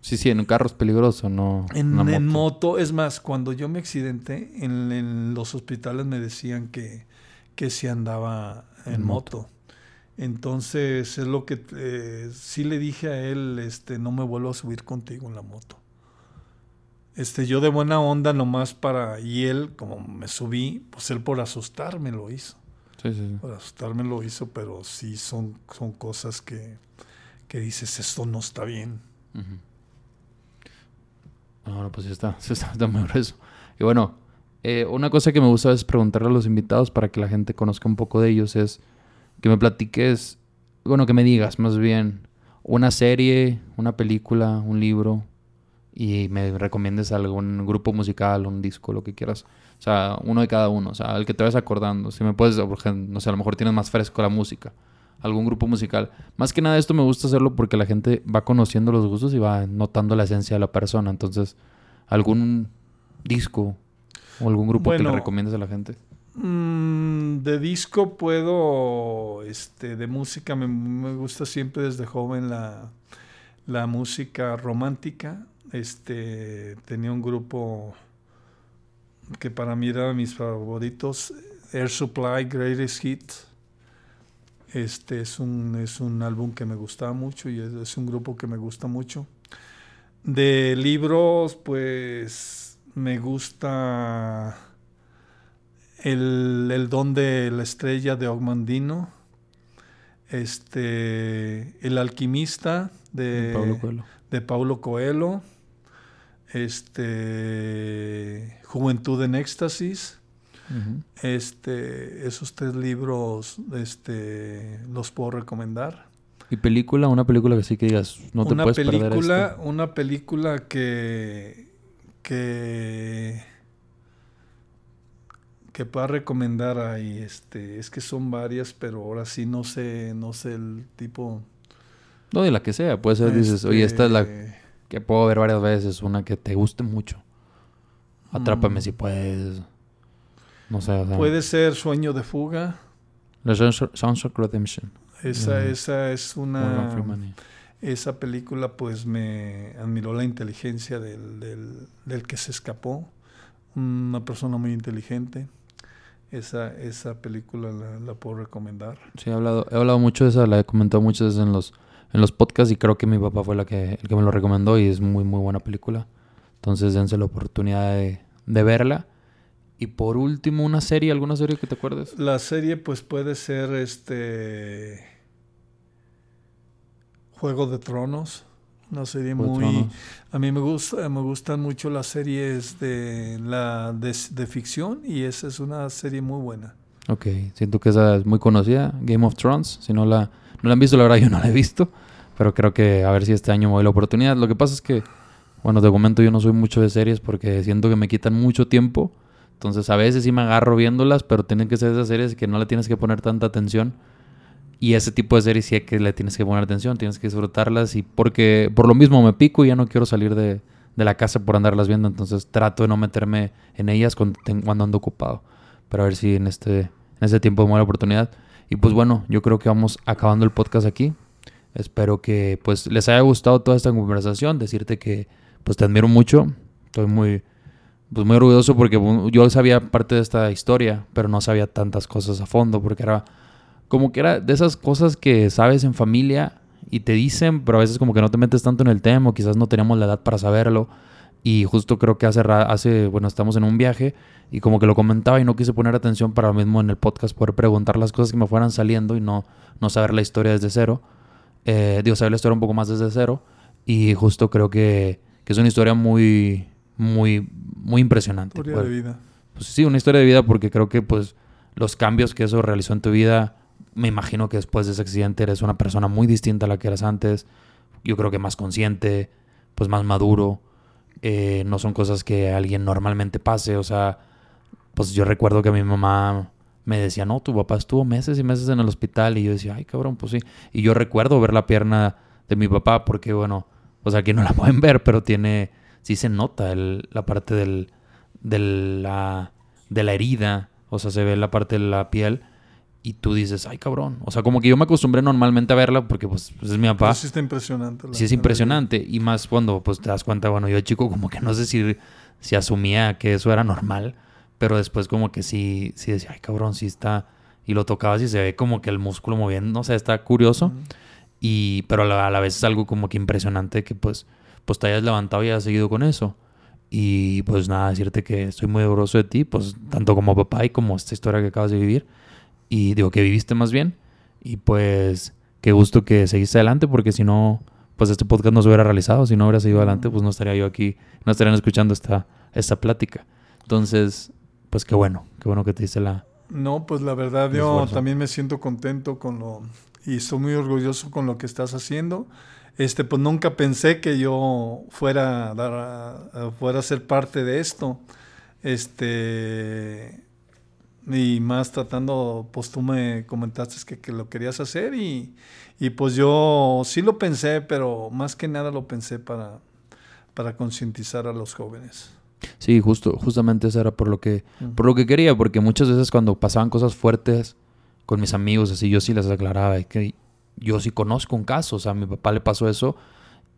Speaker 1: Sí, sí, en un carro es peligroso, no.
Speaker 2: En, moto. es más, cuando yo me accidenté, en, los hospitales me decían que, que se andaba en, moto. Entonces, es lo que eh, sí le dije a él, este, no me vuelvo a subir contigo en la moto. Este, yo de buena onda nomás para, y él, como me subí, pues él por asustarme lo hizo. Para asustarme lo hizo, pero sí son, son cosas que, que dices, esto no está bien.
Speaker 1: No, pues sí está, *laughs* sí está, muy grueso. Y bueno, eh, una cosa que me gusta es preguntarle a los invitados para que la gente conozca un poco de ellos es que me platiques, bueno, que me digas más bien una serie, una película, un libro y me recomiendes algún grupo musical, un disco, lo que quieras. O sea, uno de cada uno. O sea, el que te vayas acordando. Si me puedes, no sé, a lo mejor tienes más fresco la música. Algún grupo musical. Más que nada esto me gusta hacerlo porque la gente va conociendo los gustos y va notando la esencia de la persona. Entonces, algún disco o algún grupo que le recomiendes a la gente.
Speaker 2: Mm, de disco puedo, este, de música me, me gusta siempre desde joven la, la música romántica. Este, tenía un grupo que para mí era mis favoritos, Air Supply Greatest Hit. Este es un, es un álbum que me gustaba mucho y es, un grupo que me gusta mucho. De libros, pues me gusta el, el don de la estrella de Ogmandino, este, El alquimista de De Paulo Coelho este, Juventud en Éxtasis. este, esos tres libros este, los puedo recomendar.
Speaker 1: ¿Y película? Una película que sí que digas, no te puedes
Speaker 2: película,
Speaker 1: perder
Speaker 2: Una película que, que, que pueda recomendar ahí. Este, es que son varias, pero ahora sí no sé, no sé el tipo...
Speaker 1: No, de la que sea. Puede ser, dices, oye, esta es la este, que puedo ver varias veces, una que te guste mucho. Atrápame mm. si puedes. No sé.
Speaker 2: Puede ser Sueño de Fuga.
Speaker 1: Soundtrack Redemption.
Speaker 2: Esa, esa es una. Esa película, pues me admiró la inteligencia del, del, que se escapó. Una persona muy inteligente. Esa, esa película la, puedo recomendar.
Speaker 1: Sí, he hablado, he hablado mucho de esa, la he comentado muchas veces en los en los podcasts y creo que mi papá fue la que, el que me lo recomendó y es muy, muy buena película. Entonces dense la oportunidad de, de verla. Y por último, una serie, ¿alguna serie que te acuerdes?
Speaker 2: La serie pues puede ser este Juego de Tronos. Una serie muy... A mí me, gusta, me gustan mucho las series de, la, de, ficción y esa es una serie muy buena.
Speaker 1: Ok, siento que esa es muy conocida, Game of Thrones. Si no la, no la han visto, la verdad yo no la he visto, pero creo que a ver si este año me doy la oportunidad. Lo que pasa es que, bueno, de momento yo no soy mucho de series porque siento que me quitan mucho tiempo. Entonces a veces sí me agarro viéndolas, pero tienen que ser esas series que no le tienes que poner tanta atención y ese tipo de series sí que le tienes que poner atención, tienes que disfrutarlas y porque por lo mismo me pico y ya no quiero salir de, la casa por andarlas viendo, entonces trato de no meterme en ellas cuando, ando ocupado, para ver si en este, en este tiempo me da la oportunidad. Y pues bueno, yo creo que vamos acabando el podcast aquí. Espero que pues les haya gustado toda esta conversación, decirte que pues te admiro mucho, estoy muy pues muy orgulloso porque yo sabía parte de esta historia, pero no sabía tantas cosas a fondo porque era como que era de esas cosas que sabes en familia y te dicen, pero a veces como que no te metes tanto en el tema, o quizás no teníamos la edad para saberlo. Y justo creo que hace, hace, bueno, estamos en un viaje y como que lo comentaba y no quise poner atención para lo mismo en el podcast, poder preguntar las cosas que me fueran saliendo y no, no saber la historia desde cero. Eh, digo, saber la historia un poco más desde cero. Y justo creo que, que es una historia muy, muy, muy impresionante.
Speaker 2: Historia de vida.
Speaker 1: Pues sí, una historia de vida porque creo que pues los cambios que eso realizó en tu vida me imagino que después de ese accidente eres una persona muy distinta a la que eras antes. Yo creo que más consciente, pues más maduro. Eh, no son cosas que alguien normalmente pase. O sea, pues yo recuerdo que mi mamá me decía, no, tu papá estuvo meses y meses en el hospital. Y yo decía, ay, cabrón, pues sí. Y yo recuerdo ver la pierna de mi papá porque, bueno, o sea, aquí no la *laughs* pueden ver, pero tiene, sí se nota el, la parte del, de la herida. O sea, se ve la parte de la piel y tú dices, ay cabrón. O sea, como que yo me acostumbré normalmente a verla porque pues, pues es mi papá.
Speaker 2: sí está impresionante.
Speaker 1: sí es impresionante. Y más cuando pues te das cuenta, bueno, yo chico como que no sé si, si asumía que eso era normal, pero después como que sí, sí decía, ay cabrón, sí está. Y lo tocabas y se ve como que el músculo moviendo, o sea, está curioso. Y, pero a la, vez es algo como que impresionante que pues, pues te hayas levantado y hayas seguido con eso. Y pues nada, decirte que estoy muy orgulloso de ti, pues tanto como papá y como esta historia que acabas de vivir y digo que viviste más bien. Y pues qué gusto que seguiste adelante porque si no, pues este podcast no se hubiera realizado. Si no hubiera seguido adelante, pues no estaría yo aquí, no estarían escuchando esta, esta plática. Entonces, pues qué bueno, qué bueno que te hice la...
Speaker 2: No, pues la verdad yo también me siento contento con lo... Y estoy muy orgulloso con lo que estás haciendo. Este, pues nunca pensé que yo fuera a, dar fuera a ser parte de esto. Este, y más tratando, pues tú me comentaste que, que lo querías hacer y, y, pues yo sí lo pensé, pero más que nada lo pensé para, para concientizar a los jóvenes.
Speaker 1: Sí, justo, justamente eso era por lo que, por lo que quería, porque muchas veces cuando pasaban cosas fuertes con mis amigos, así yo sí les aclaraba que yo sí conozco un caso, o sea, a mi papá le pasó eso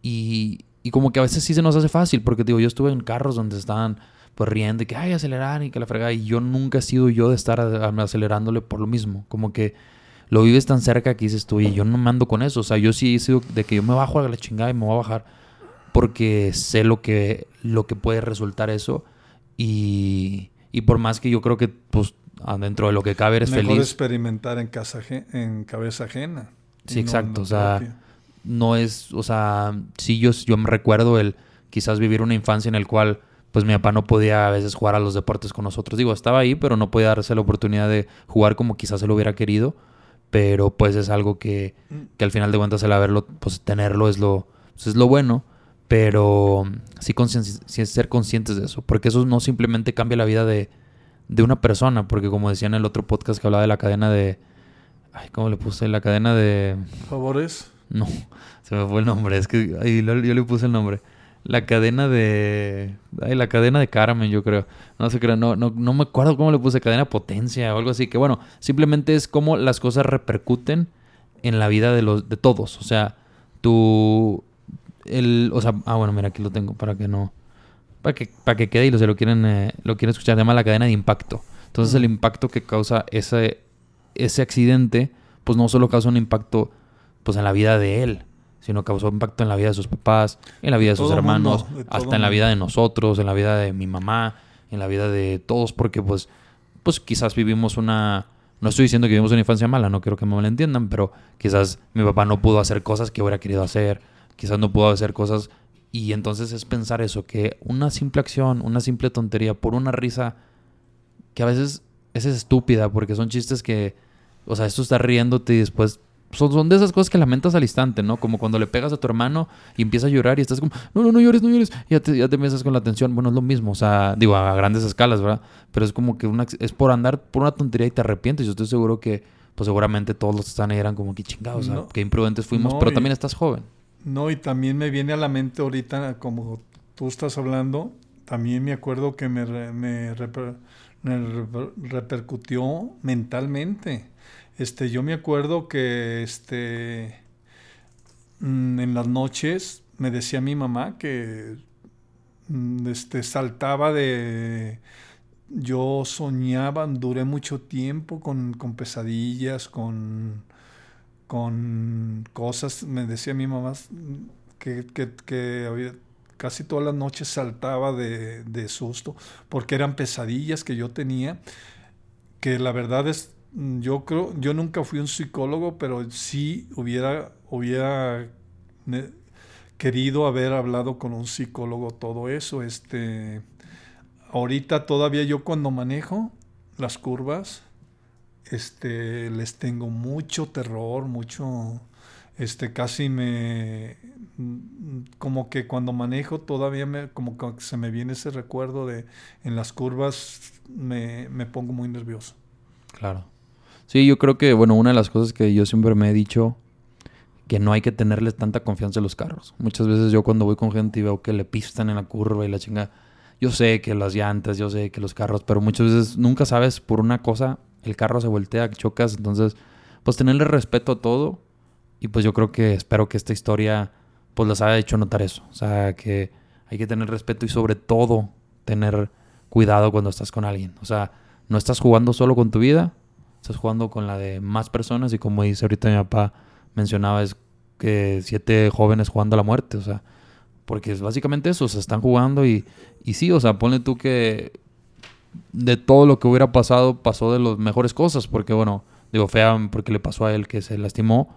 Speaker 1: y, y como que a veces sí se nos hace fácil, porque digo, yo estuve en carros donde estaban pues riendo y que, ay, acelerar y que la fregada. Y yo nunca he sido yo de estar acelerándole por lo mismo. Como que lo vives tan cerca que dices tú, y yo no me ando con eso. O sea, yo sí he sido de que yo me bajo a la chingada y me voy a bajar porque sé lo que, lo que puede resultar eso. Y, y por más que yo creo que, pues, dentro de lo que cabe eres
Speaker 2: Mejor
Speaker 1: feliz.
Speaker 2: experimentar en, casa, en cabeza ajena.
Speaker 1: Sí, exacto. o sea, no es, o sea, sí yo, yo me recuerdo el quizás vivir una infancia en el cual pues mi papá no podía a veces jugar a los deportes con nosotros. Digo, estaba ahí, pero no podía darse la oportunidad de jugar como quizás se lo hubiera querido. Pero pues es algo que, mm. que al final de cuentas el haberlo, pues tenerlo es lo, pues, es lo bueno. Pero sí, sí ser conscientes de eso. Porque eso no simplemente cambia la vida de, de una persona. Porque como decía en el otro podcast que hablaba de la cadena de... Ay, ¿cómo le puse? La cadena de...
Speaker 2: ¿Favores?
Speaker 1: No, *laughs* se me fue el nombre. Es que ay, yo le puse el nombre la cadena de. Ay, la cadena de Carmen, yo creo. No sé, creo, no, no, no me acuerdo cómo le puse cadena potencia o algo así. Que bueno, simplemente es como las cosas repercuten en la vida de los de todos. O sea, tú. El, o sea, ah, bueno, mira, aquí lo tengo para que no. Para que, para que quede y lo, se lo quieren, eh, lo quieren escuchar. Se llama la cadena de impacto. Entonces, el impacto que causa ese, ese accidente, pues no solo causa un impacto pues en la vida de él, sino causó impacto en la vida de sus papás, en la vida de, sus hermanos, hasta en la vida de nosotros, en la vida de mi mamá, en la vida de todos, porque pues, pues quizás vivimos una... No estoy diciendo que vivimos una infancia mala, no quiero que me malentiendan, pero quizás mi papá no pudo hacer cosas que hubiera querido hacer, quizás no pudo hacer cosas y entonces es pensar eso, que una simple acción, una simple tontería, por una risa que a veces es estúpida, porque son chistes que, o sea, esto está riéndote y después son, son, de esas cosas que lamentas al instante, ¿no? Como cuando le pegas a tu hermano y empieza a llorar y estás como, no, no, no llores, no llores. Y ya te, ya te empiezas con la atención. Bueno, es lo mismo, o sea, digo, a grandes escalas, ¿verdad? Pero es como que una, es por andar por una tontería y te arrepientes. Yo estoy seguro que, pues seguramente todos los que están ahí eran como que chingados, no, o sea, que imprudentes fuimos, no, pero y, también estás joven.
Speaker 2: No, y también me viene a la mente ahorita, como tú estás hablando, también me acuerdo que me, me, reper, me repercutió mentalmente este, yo me acuerdo que este, mm, en las noches me decía mi mamá que mm, este, saltaba de... Yo soñaba, duré mucho tiempo con, con pesadillas, con, con cosas. Me decía mi mamá que, que, que casi todas las noches saltaba de, de, susto, porque eran pesadillas que yo tenía, que la verdad es, yo creo, yo nunca fui un psicólogo, pero sí hubiera, hubiera querido haber hablado con un psicólogo todo eso. Este, ahorita todavía yo cuando manejo las curvas, este, les tengo mucho terror, mucho, este, casi me, mm, como que cuando manejo todavía me, como que se me viene ese recuerdo de, en las curvas me, me pongo muy nervioso.
Speaker 1: Claro. Sí, yo creo que, bueno, una de las cosas que yo siempre me he dicho, que no hay que tenerles tanta confianza en los carros. Muchas veces yo cuando voy con gente y veo que le pistan en la curva y la chinga, yo sé que las llantas, yo sé que los carros, pero muchas veces nunca sabes por una cosa, el carro se voltea, chocas, entonces, pues tenerle respeto a todo y pues yo creo que espero que esta historia pues les haya hecho notar eso, o sea, que hay que tener respeto y sobre todo tener cuidado cuando estás con alguien, o sea, no estás jugando solo con tu vida, estás jugando con la de más personas y como dice ahorita mi papá mencionaba es que siete jóvenes jugando a la muerte, o sea, porque es básicamente eso, se están jugando y, y sí, o sea, ponle tú que de todo lo que hubiera pasado pasó de las mejores cosas, porque bueno, digo fea porque le pasó a él que se lastimó,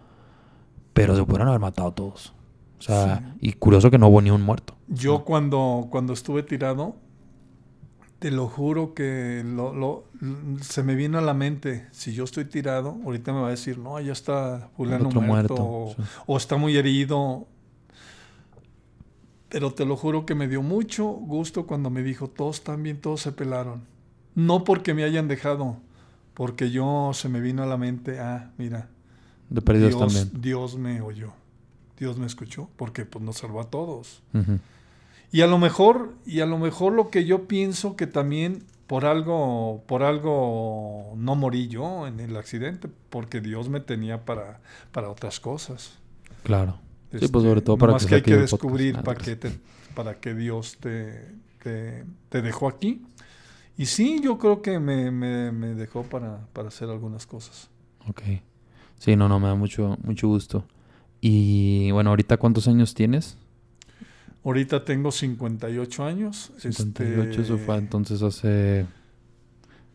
Speaker 1: pero se pudieron haber matado todos. O sea, sí. y curioso que no hubo ni un muerto.
Speaker 2: Yo cuando, cuando estuve tirado, te lo juro que lo, lo, se me vino a la mente, si yo estoy tirado, ahorita me va a decir, no, ya está Juliano muerto, muerto o, sí. o, está muy herido. Pero te lo juro que me dio mucho gusto cuando me dijo, todos están bien, todos se pelaron. No porque me hayan dejado, porque yo se me vino a la mente, ah, mira,
Speaker 1: de perdidos
Speaker 2: Dios,
Speaker 1: también.
Speaker 2: Dios me oyó, Dios me escuchó, porque pues nos salvó a todos. Uh -huh. Y a lo mejor, y a lo mejor lo que yo pienso que también por algo, por algo no morí yo en el accidente, porque Dios me tenía para, para otras cosas.
Speaker 1: Claro. Este, sí, pues sobre todo para
Speaker 2: que, que hay que descubrir para que, te, para que Dios te, te, te, dejó aquí. Y sí, yo creo que me, me, me dejó para, para, hacer algunas cosas.
Speaker 1: Ok. Sí, no, no, me da mucho, mucho gusto. Y bueno, ahorita cuántos años tienes?
Speaker 2: Ahorita tengo 58 años.
Speaker 1: 58, este... eso fue entonces hace...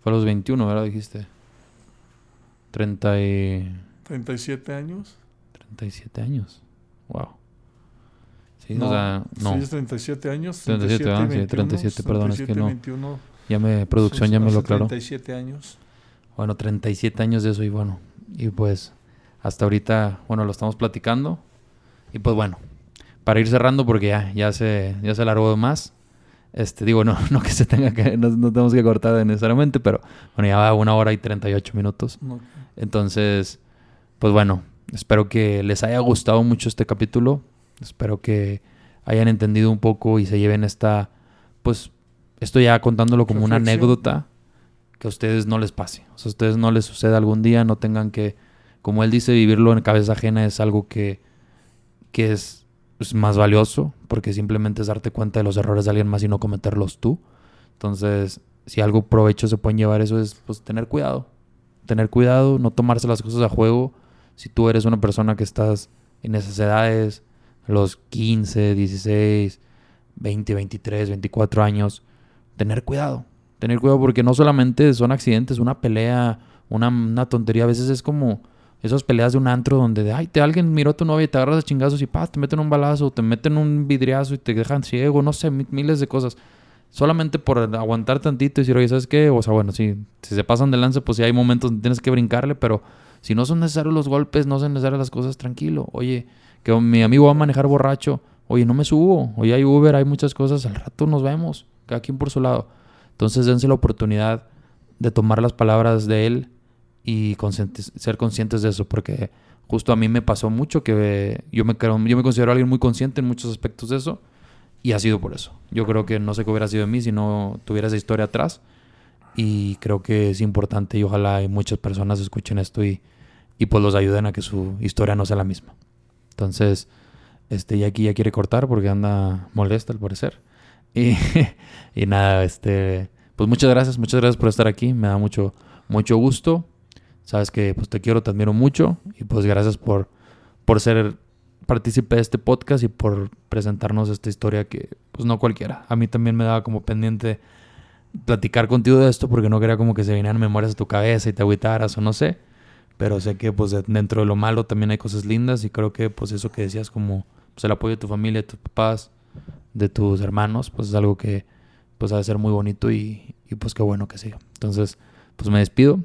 Speaker 1: Fue a los 21, ¿verdad? Dijiste. 30 y...
Speaker 2: 37 años.
Speaker 1: 37 años. Wow.
Speaker 2: Sí, no, o sea, no. Sí, es 37 años.
Speaker 1: 37, 37 ah, 21, sí, 37, perdón, 37, es que no. 21, ya me, producción ya me lo aclaró.
Speaker 2: 37 años.
Speaker 1: Bueno, 37 años de eso y bueno, y pues hasta ahorita, bueno, lo estamos platicando. Y pues bueno, para ir cerrando, porque ya, ya, se, ya se alargó más. Este, digo, no, *laughs* no que se tenga que, no, no tenemos que cortar necesariamente, pero bueno, ya va una hora y 38 minutos. Okay. Entonces, pues bueno, espero que les haya gustado mucho este capítulo. Espero que hayan entendido un poco y se lleven esta, pues, esto ya contándolo como una anécdota que a ustedes no les pase. O sea, a ustedes no les suceda algún día, no tengan que, como él dice, vivirlo en cabeza ajena es algo que, que es es más valioso porque simplemente es darte cuenta de los errores de alguien más y no cometerlos tú. Entonces, si algo provecho se pueden llevar eso es pues tener cuidado. Tener cuidado, no tomarse las cosas a juego. Si tú eres una persona que estás en esas edades, los 15, 16, 20, 23, 24 años, tener cuidado. Tener cuidado porque no solamente son accidentes, una pelea, una, una tontería. A veces es como esas peleas de un antro donde, ay, te, alguien miró a tu novia y te agarras de chingazos y pa, te meten un balazo, te meten un vidriazo y te dejan ciego, no sé, miles de cosas. Solamente por aguantar tantito y decir, oye, ¿sabes qué? O sea, bueno, si, si se pasan de lance, pues sí hay momentos donde tienes que brincarle, pero si no son necesarios los golpes, no son necesarias las cosas, tranquilo. Oye, que mi amigo va a manejar borracho, oye, no me subo, oye, hay Uber, hay muchas cosas, al rato nos vemos, cada quien por su lado. Entonces dense la oportunidad de tomar las palabras de él y ser conscientes de eso, porque justo a mí me pasó mucho que yo me, yo me considero alguien muy consciente en muchos aspectos de eso y ha sido por eso. Yo creo que no sé qué hubiera sido de mí si no tuviera esa historia atrás y creo que es importante y ojalá muchas personas escuchen esto y, y pues los ayuden a que su historia no sea la misma. Entonces, este, y aquí ya quiere cortar porque anda molesta al parecer. *laughs* Y, y nada, este, pues muchas gracias, muchas gracias por estar aquí. Me da mucho, mucho gusto. Sabes que pues te quiero, te admiro mucho y pues gracias por, por ser partícipe de este podcast y por presentarnos esta historia que pues no cualquiera. A mí también me daba como pendiente platicar contigo de esto porque no quería como que se vinieran memorias a tu cabeza y te agüitaras o no sé. Pero sé que pues dentro de lo malo también hay cosas lindas y creo que pues eso que decías como pues, el apoyo de tu familia, de tus papás, de tus hermanos, pues es algo que pues ha de ser muy bonito y, y pues qué bueno que siga. Entonces, pues me despido.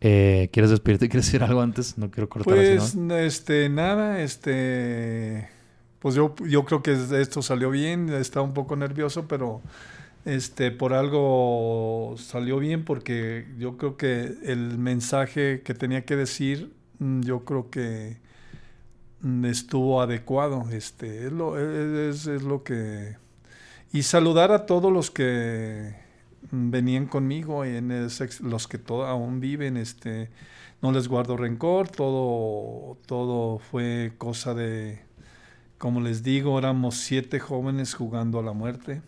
Speaker 1: Eh, ¿Quieres despedirte? ¿Quieres decir algo antes? No quiero cortar
Speaker 2: Pues, este, nada, este, pues yo, yo creo que esto salió bien, estaba un poco nervioso, pero este, por algo salió bien porque yo creo que el mensaje que tenía que decir, mm, yo creo que mm, estuvo adecuado, este, es lo, es lo que... Y saludar a todos los que venían conmigo en los que todo, aún viven, este, no les guardo rencor, todo, todo fue cosa de, como les digo, éramos siete jóvenes jugando a la muerte.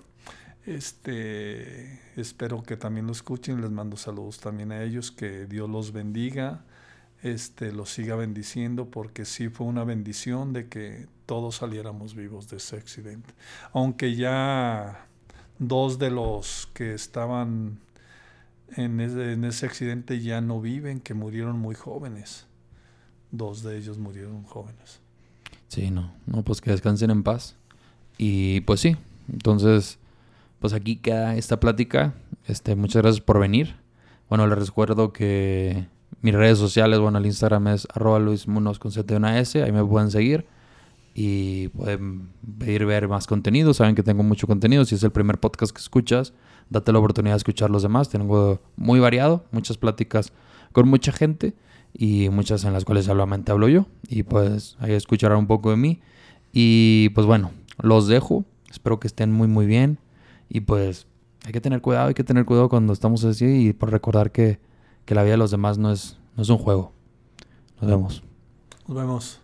Speaker 2: Este, espero que también lo escuchen, les mando saludos también a ellos, que Dios los bendiga, este, los siga bendiciendo, porque sí fue una bendición de que todos saliéramos vivos de ese accidente. Aunque ya dos de los que estaban en ese, accidente ya no viven, que murieron muy jóvenes. Dos de ellos murieron jóvenes.
Speaker 1: Sí, no, no, pues que descansen en paz. Y pues sí, entonces, pues aquí queda esta plática. Este, muchas gracias por venir. Bueno, les recuerdo que mis redes sociales, bueno, el Instagram es arroba luismunos con S, ahí me pueden seguir y pueden pedir ver más contenido. Saben que tengo mucho contenido. Si es el primer podcast que escuchas, date la oportunidad de escuchar los demás. Tengo muy variado, muchas pláticas con mucha gente y muchas en las cuales solamente hablo yo. Y pues ahí escucharán un poco de mí. Y pues bueno, los dejo. Espero que estén muy muy bien. Y pues hay que tener cuidado, hay que tener cuidado cuando estamos así y por recordar que, que la vida de los demás no es, no es un juego. Nos vemos.
Speaker 2: Nos vemos.